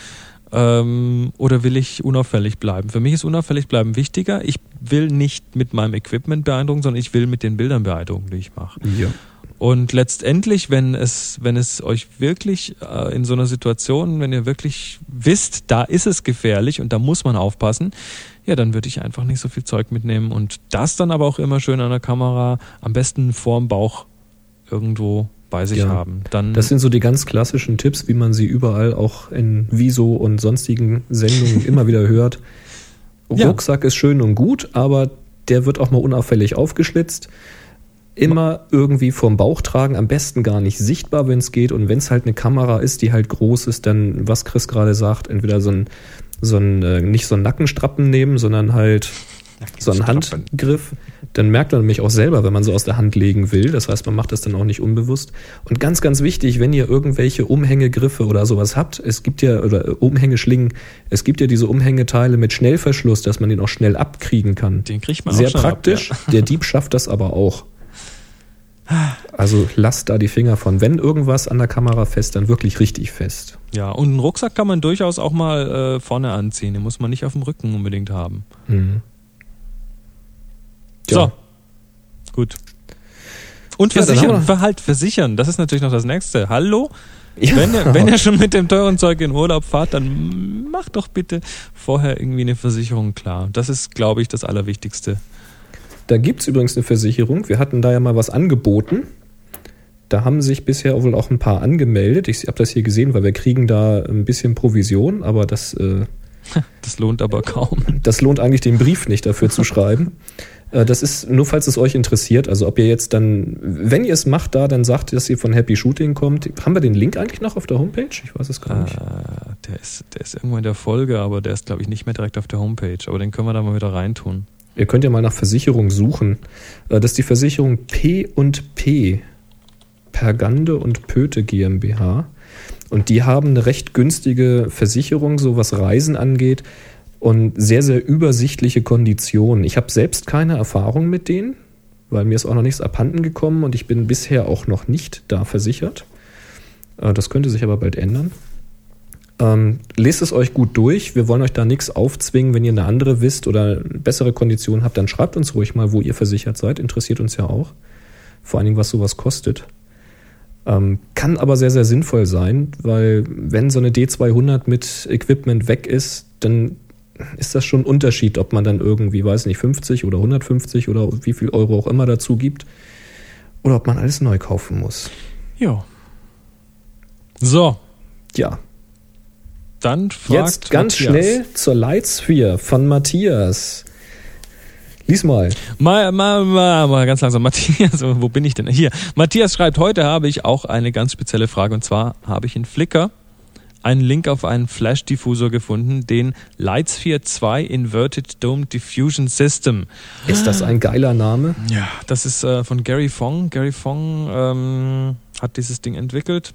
Ähm, oder will ich unauffällig bleiben? Für mich ist unauffällig bleiben wichtiger. Ich will nicht mit meinem Equipment beeindrucken, sondern ich will mit den Bildern beeindrucken, die ich mache. Ja. Und letztendlich, wenn es, wenn es euch wirklich äh, in so einer Situation, wenn ihr wirklich wisst, da ist es gefährlich und da muss man aufpassen, ja, dann würde ich einfach nicht so viel Zeug mitnehmen und das dann aber auch immer schön an der Kamera, am besten vorm Bauch irgendwo bei sich Ja. haben. Dann Das sind so die ganz klassischen Tipps, wie man sie überall auch in Wieso und sonstigen Sendungen immer wieder hört. Ja. Rucksack ist schön und gut, aber der wird auch mal unauffällig aufgeschlitzt. Immer irgendwie vorm Bauch tragen, am besten gar nicht sichtbar, wenn es geht. Und wenn es halt eine Kamera ist, die halt groß ist, dann, was Chris gerade sagt, entweder so ein, so ein äh, nicht so ein Nackenstrappen nehmen, sondern halt so ein. Handgriff, dann merkt man nämlich auch selber, wenn man so aus der Hand legen will. Das heißt, man macht das dann auch nicht unbewusst. Und ganz, ganz wichtig, wenn ihr irgendwelche Umhängegriffe oder sowas habt, es gibt ja, oder Umhängeschlingen, es gibt ja diese Umhängeteile mit Schnellverschluss, dass man den auch schnell abkriegen kann. Den kriegt man Sehr auch schon praktisch. Ab, ja. Der Dieb schafft das aber auch. Also lasst da die Finger von. Wenn irgendwas an der Kamera fest, dann wirklich richtig fest. Ja, und einen Rucksack kann man durchaus auch mal äh, vorne anziehen. Den muss man nicht auf dem Rücken unbedingt haben. Mhm. So. Gut. Und Ja, versichern, Verhalt, versichern, das ist natürlich noch das nächste. Hallo? Ja. Wenn, ihr, wenn ihr schon mit dem teuren Zeug in Urlaub fahrt, dann macht doch bitte vorher irgendwie eine Versicherung klar. Das ist, glaube ich, das Allerwichtigste. Da gibt's übrigens eine Versicherung. Wir hatten da ja mal was angeboten. Da haben sich bisher wohl auch ein paar angemeldet. Ich habe das hier gesehen, weil wir kriegen da ein bisschen Provision, aber das, äh, Das lohnt aber kaum. das lohnt eigentlich den Brief nicht dafür zu schreiben. Äh, Das ist nur, falls es euch interessiert. Also ob ihr jetzt dann, wenn ihr es macht da, dann sagt, dass ihr von Happy Shooting kommt. Haben wir den Link eigentlich noch auf der Homepage? Ich weiß es gar nicht. der, ist, der ist irgendwo in der Folge, aber der ist, glaube ich, nicht mehr direkt auf der Homepage. Aber den können wir da mal wieder reintun. Ihr könnt ja mal nach Versicherung suchen. Äh, Das ist die Versicherung P und P. Pergande und Pöte GmbH. Und die haben eine recht günstige Versicherung, so was Reisen angeht. Und sehr, sehr übersichtliche Konditionen. Ich habe selbst keine Erfahrung mit denen, weil mir ist auch noch nichts abhanden gekommen und ich bin bisher auch noch nicht da versichert. Äh, Das könnte sich aber bald ändern. Ähm, lest es euch gut durch. Wir wollen euch da nichts aufzwingen. Wenn ihr eine andere wisst oder bessere Konditionen habt, dann schreibt uns ruhig mal, wo ihr versichert seid. Interessiert uns ja auch. Vor allen Dingen, was sowas kostet. Ähm, kann aber sehr, sehr sinnvoll sein, weil wenn so eine D200 mit Equipment weg ist, dann ist das schon ein Unterschied, ob man dann irgendwie, weiß nicht, 50 oder 150 oder wie viel Euro auch immer dazu gibt. Oder ob man alles neu kaufen muss. Ja. So, Ja, dann fragt Jetzt ganz Matthias. schnell zur Lightsphere von Matthias. Lies mal. Mal, mal, mal, mal ganz langsam. Matthias, wo bin ich denn? Hier. Matthias schreibt, heute habe ich auch eine ganz spezielle Frage. Und zwar habe ich in Flickr einen Link auf einen Flash-Diffusor gefunden, den Lightsphere 2 Inverted Dome Diffusion System. Ist das ein geiler Name? Ja, das ist äh, von Gary Fong. Gary Fong ähm, hat dieses Ding entwickelt.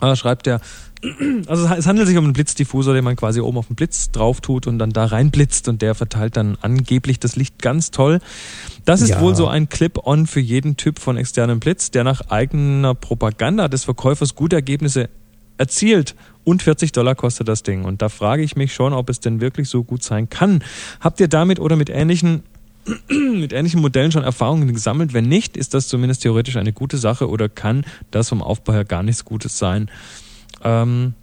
Äh, schreibt er, also es handelt sich um einen Blitzdiffusor, den man quasi oben auf den Blitz drauf tut und dann da reinblitzt und der verteilt dann angeblich das Licht ganz toll. Das ist Ja. wohl so ein Clip-on für jeden Typ von externem Blitz, der nach eigener Propaganda des Verkäufers gute Ergebnisse erzielt. Und 40 Dollar kostet das Ding. Und da frage ich mich schon, ob es denn wirklich so gut sein kann. Habt ihr damit oder mit ähnlichen mit ähnlichen Modellen schon Erfahrungen gesammelt? Wenn nicht, ist das zumindest theoretisch eine gute Sache oder kann das vom Aufbau her gar nichts Gutes sein? Ähm,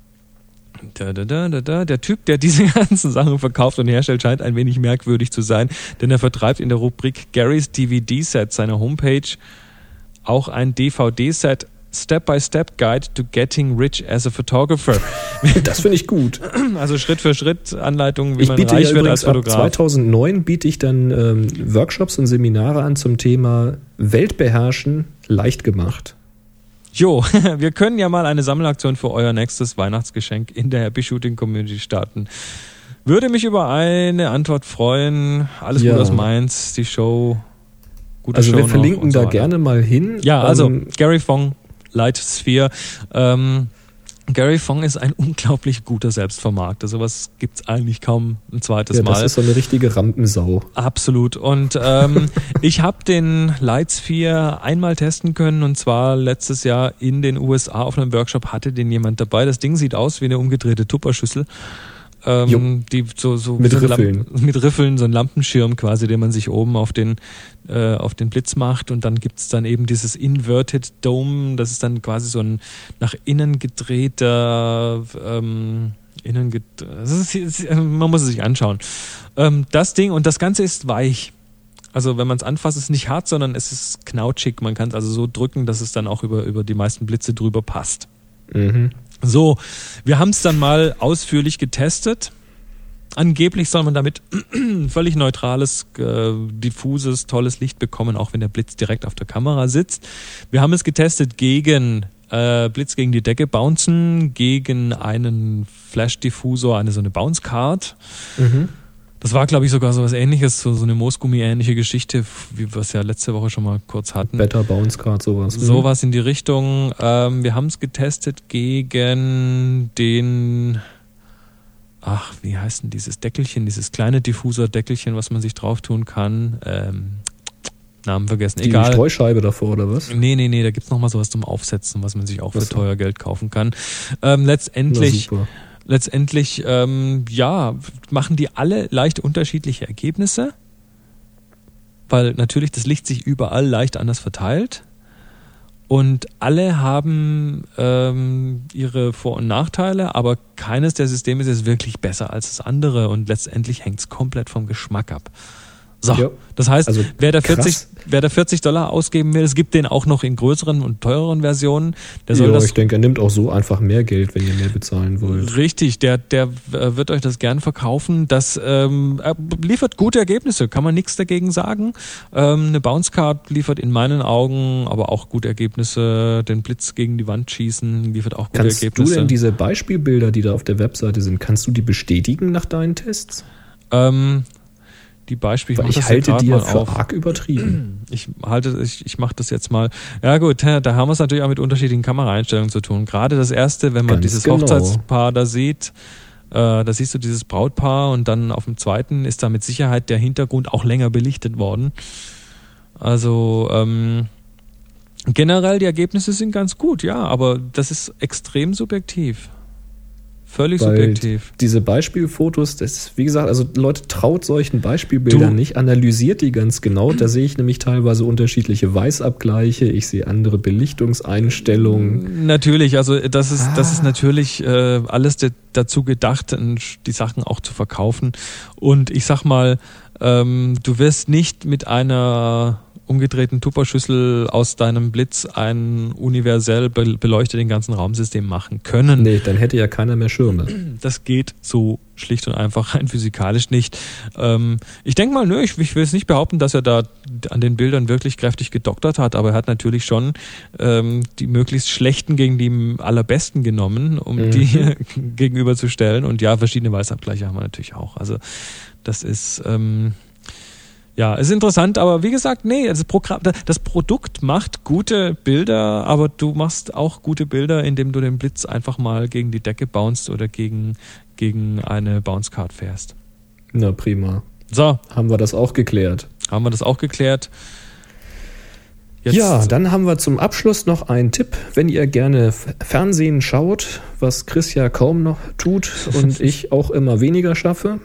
da, da, da, da, da. Der Typ, der diese ganzen Sachen verkauft und herstellt, scheint ein wenig merkwürdig zu sein, denn er vertreibt in der Rubrik Garys DVD-Set seiner Homepage auch ein DVD-Set Step-by-Step-Guide to Getting Rich as a Photographer. Das finde ich gut. Also Schritt für Schritt Anleitungen, wie Ich man biete reich ja wird als übrigens ab Fotograf. 2009 biete ich dann ähm, Workshops und Seminare an zum Thema Weltbeherrschen leicht gemacht. Jo, wir können ja mal eine Sammelaktion für euer nächstes Weihnachtsgeschenk in der Happy Shooting Community starten. Würde mich über eine Antwort freuen. Alles Ja. gut aus Mainz, die Show. Gute Also Show wir verlinken so da weiter. gerne mal hin. Ja, also Ähm, Gary Fong, Light Sphere. Ähm, Gary Fong ist ein unglaublich guter Selbstvermarkter. Sowas gibt's eigentlich kaum ein zweites ja, das Mal. ist so eine richtige Rampensau. Absolut. Und ähm, ich habe den Lightsphere einmal testen können und zwar letztes Jahr in den USA auf einem Workshop hatte den jemand dabei. Das Ding sieht aus wie eine umgedrehte Tupperschüssel. Ähm, die so, so Mit Riffeln. Mit Riffeln, so ein Lampenschirm quasi, den man sich oben auf den äh, auf den Blitz macht und dann gibt's dann eben dieses Inverted Dome, das ist dann quasi so ein nach innen gedrehter ähm, innen ged ist, ist, man muss es sich anschauen. Ähm, das Ding und das Ganze ist weich. Also wenn man es anfasst, ist es nicht hart, sondern es ist knautschig. Man kann es also so drücken, dass es dann auch über, über die meisten Blitze drüber passt. Mhm. So, wir haben es dann mal ausführlich getestet. Angeblich soll man damit völlig neutrales, äh, diffuses, tolles Licht bekommen, auch wenn der Blitz direkt auf der Kamera sitzt. Wir haben es getestet gegen äh, Blitz gegen die Decke bouncen, gegen einen Flash-Diffusor, eine so eine Bounce-Card. Mhm. Das war, glaube ich, sogar so was ähnliches, so, so eine Moosgummi-ähnliche Geschichte, wie wir es ja letzte Woche schon mal kurz hatten. Better Bounce Card, sowas. Mhm. Sowas in die Richtung. Ähm, wir haben es getestet gegen den, ach, wie heißt denn dieses Deckelchen, dieses kleine Diffuser-Deckelchen, was man sich drauf tun kann. Ähm, Namen vergessen. Die Egal. Streuscheibe davor, oder was? Nee, nee, nee, da gibt's noch mal sowas zum Aufsetzen, was man sich auch für Ach so. teuer Geld kaufen kann. Ähm, Na, letztendlich super. Letztendlich, ähm, ja, machen die alle leicht unterschiedliche Ergebnisse, weil natürlich das Licht sich überall leicht anders verteilt. Und alle haben ähm, ihre Vor- und Nachteile, aber keines der Systeme ist jetzt wirklich besser als das andere und letztendlich hängt es komplett vom Geschmack ab. So, Ja. das heißt, Also wer, da krass. 40, wer da 40 Dollar ausgeben will, es gibt den auch noch in größeren und teureren Versionen. Der soll ja, das ich denke, er nimmt auch so einfach mehr Geld, wenn ihr mehr bezahlen wollt. Richtig, der, der äh, wird euch das gern verkaufen. Das ähm, er liefert gute Ergebnisse, kann man nichts dagegen sagen. Ähm, eine Bounce Card liefert in meinen Augen aber auch gute Ergebnisse. Den Blitz gegen die Wand schießen liefert auch gute Kannst du Ergebnisse. denn diese Beispielbilder, die da auf der Webseite sind, kannst du die bestätigen nach deinen Tests? ähm, die Beispiele, ich das halte die ja für auf. arg übertrieben. Ich halte, ich, ich mache das jetzt mal. Ja gut, da haben wir es natürlich auch mit unterschiedlichen Kameraeinstellungen zu tun. Gerade das erste, wenn man Ganz dieses genau. Hochzeitspaar da sieht, äh, da siehst du dieses Brautpaar und dann auf dem zweiten ist da mit Sicherheit der Hintergrund auch länger belichtet worden. Also ähm, generell die Ergebnisse sind ganz gut, ja, aber das ist extrem subjektiv. Völlig Weil subjektiv. diese Beispielfotos, das ist, wie gesagt, also Leute traut solchen Beispielbildern Du- nicht, analysiert die ganz genau. Da sehe ich nämlich teilweise unterschiedliche Weißabgleiche, ich sehe andere Belichtungseinstellungen. Natürlich, also das ist, das Ah. ist natürlich äh, alles dazu gedacht, die Sachen auch zu verkaufen. Und ich sag mal, ähm, du wirst nicht mit einer umgedrehten Tupperschüssel aus deinem Blitz ein universell be beleuchtetes ganzen Raumsystem machen können. Nee, dann hätte ja keiner mehr Schirme. Das geht so schlicht und einfach rein physikalisch nicht. Ähm, ich denke mal, nö, ich, ich will es nicht behaupten, dass er da an den Bildern wirklich kräftig gedoktert hat, aber er hat natürlich schon ähm, die möglichst schlechten gegen die allerbesten genommen, um Mhm. die gegenüberzustellen. Und ja, verschiedene Weißabgleiche haben wir natürlich auch. Also das ist ähm, ja, ist interessant, aber wie gesagt, nee, das, Programm, das Produkt macht gute Bilder, aber du machst auch gute Bilder, indem du den Blitz einfach mal gegen die Decke bounst oder gegen, gegen eine Bounce Card fährst. Na prima. So, Haben wir das auch geklärt. haben wir das auch geklärt. Jetzt, ja, dann haben wir zum Abschluss noch einen Tipp. Wenn ihr gerne Fernsehen schaut, was Chris ja kaum noch tut und ich auch immer weniger schaffe.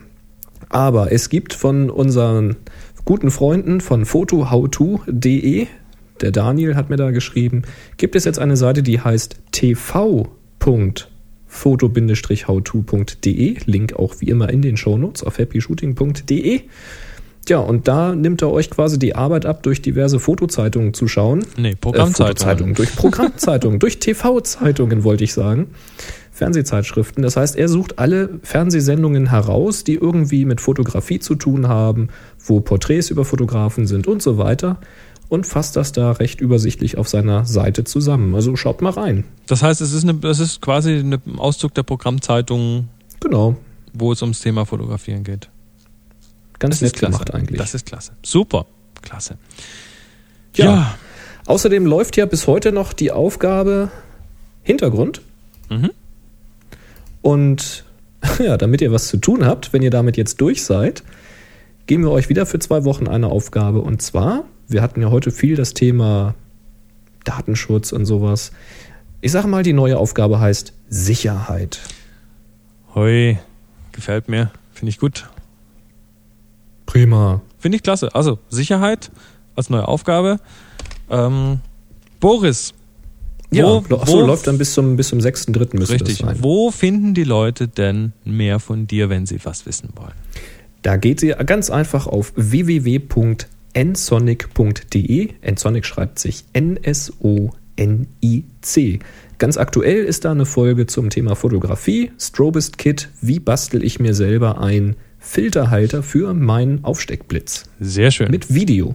Aber es gibt von unseren guten Freunden von photohowto.de, der Daniel hat mir da geschrieben, gibt es jetzt eine Seite, die heißt tv.foto-howto.de. Link auch wie immer in den Shownotes auf happyshooting.de. Ja, und da nimmt er euch quasi die Arbeit ab, durch diverse Fotozeitungen zu schauen. nee, Äh, Programmzeitung. Fotozeitungen, durch Programmzeitungen, durch TV-Zeitungen wollte ich sagen. Fernsehzeitschriften. Das heißt, er sucht alle Fernsehsendungen heraus, die irgendwie mit Fotografie zu tun haben, wo Porträts über Fotografen sind und so weiter und fasst das da recht übersichtlich auf seiner Seite zusammen. Also schaut mal rein. Das heißt, es ist, eine, es ist quasi ein Auszug der Programmzeitung, Genau. wo es ums Thema Fotografieren geht. Ganz Das nett gemacht eigentlich. Das ist klasse. Super. Klasse. Ja. ja. Außerdem läuft ja bis heute noch die Aufgabe Hintergrund. Mhm. Und ja, damit ihr was zu tun habt, wenn ihr damit jetzt durch seid, geben wir euch wieder für zwei Wochen eine Aufgabe. Und zwar, wir hatten ja heute viel das Thema Datenschutz und sowas. Ich sage mal, die neue Aufgabe heißt Sicherheit. Hoi, gefällt mir. Finde ich gut. Prima. Finde ich klasse. Also Sicherheit als neue Aufgabe. Ähm, Boris. Ja, wo, lo- ach so, wo- läuft dann bis zum, bis zum 6.3. müsste Richtig. das sein. Wo finden die Leute denn mehr von dir, wenn sie was wissen wollen? Da geht sie ganz einfach auf www.nsonic.de. Nsonic schreibt sich N-S-O-N-I-C. Ganz aktuell ist da eine Folge zum Thema Fotografie, Strobist Kit, wie bastel ich mir selber ein Filterhalter für meinen Aufsteckblitz Sehr schön. mit Video.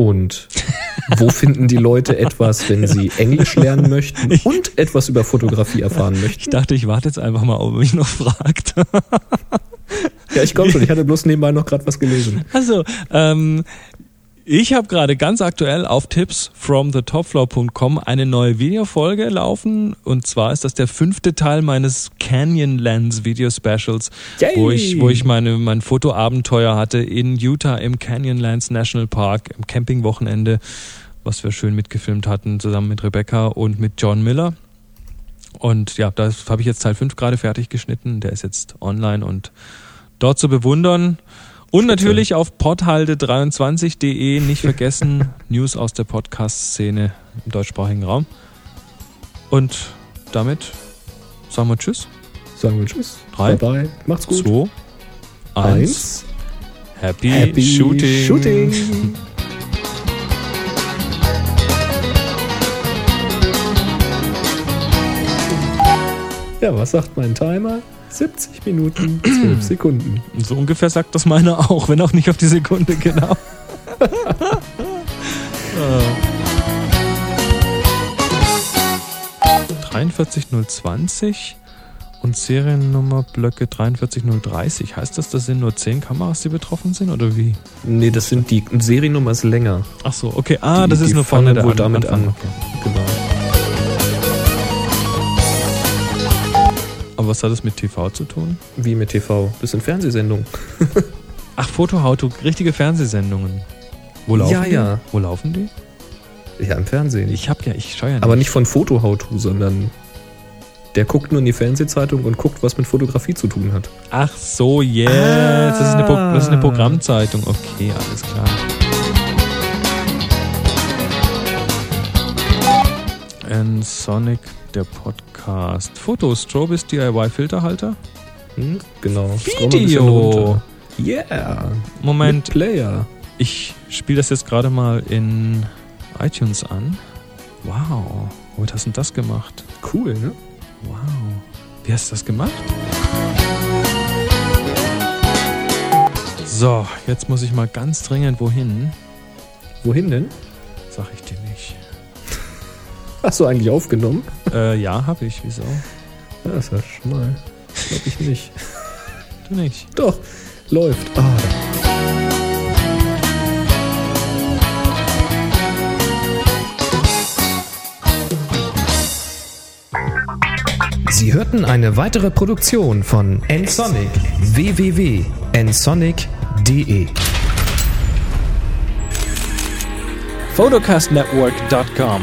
Und wo finden die Leute etwas, wenn sie Englisch lernen möchten und etwas über Fotografie erfahren Ich möchten? dachte, ich warte jetzt einfach mal, ob er mich noch fragt. Ja, ich komme schon. Ich hatte bloß nebenbei noch gerade was gelesen. Also, ähm, ich habe gerade ganz aktuell auf tipsfromthetopfloor.com eine neue Videofolge laufen und zwar ist das der fünfte Teil meines Canyonlands Video Specials, Yay! wo ich wo ich meine mein Fotoabenteuer hatte in Utah im Canyonlands National Park im Campingwochenende, was wir schön mitgefilmt hatten zusammen mit Rebecca und mit John Miller. Und ja, da habe ich jetzt Teil 5 gerade fertig geschnitten, der ist jetzt online und dort zu bewundern. Und natürlich auf podhalde23.de nicht vergessen, News aus der Podcast-Szene im deutschsprachigen Raum. Und damit sagen wir Tschüss. Sagen wir Tschüss. Drei, Bye bye. Macht's gut. Zwei, eins. Eins. Happy, Happy Shooting. Shooting. Ja, was sagt mein Timer? 70 Minuten, 12 Sekunden. So ungefähr sagt das meine auch, wenn auch nicht auf die Sekunde genau. äh. 43020 und Seriennummer Blöcke 43030. Heißt das, das sind nur 10 Kameras, die betroffen sind oder wie? Nee, das sind die Seriennummer ist länger. Ach so, okay. Ah, Die- das ist nur vorne der wohl damit Anfang. an. Okay. Genau. Was hat das mit TV zu tun? Wie mit TV. Das sind Fernsehsendungen. Ach, Fotoauto, richtige Fernsehsendungen. Wo laufen Ja, die? ja. Wo laufen die? Ja, im Fernsehen. Ich hab ja, ich schaue ja nicht. Aber nicht von Foto How To, sondern der guckt nur in die Fernsehzeitung und guckt, was mit Fotografie zu tun hat. Ach so, yes. Das, ist eine das ist eine Programmzeitung. Okay, alles klar. And Sonic, der Podcast. Fotos, Strobis DIY Filterhalter. Hm? Genau. Video. Yeah. Moment, Mit Player. ich spiele das jetzt gerade mal in iTunes an. Wow. Womit hast du denn das gemacht? Cool, ne? Wow. Wie hast du das gemacht? So, jetzt muss ich mal ganz dringend wohin. Wohin denn? Sag ich dir. Hast du eigentlich aufgenommen? Äh, ja, hab ich. Wieso? Ja, das war schon mal. Glaube ich nicht. Du nicht. Doch, läuft. Ah, Sie hörten eine weitere Produktion von nsonic www.nsonic.de photocastnetwork.com,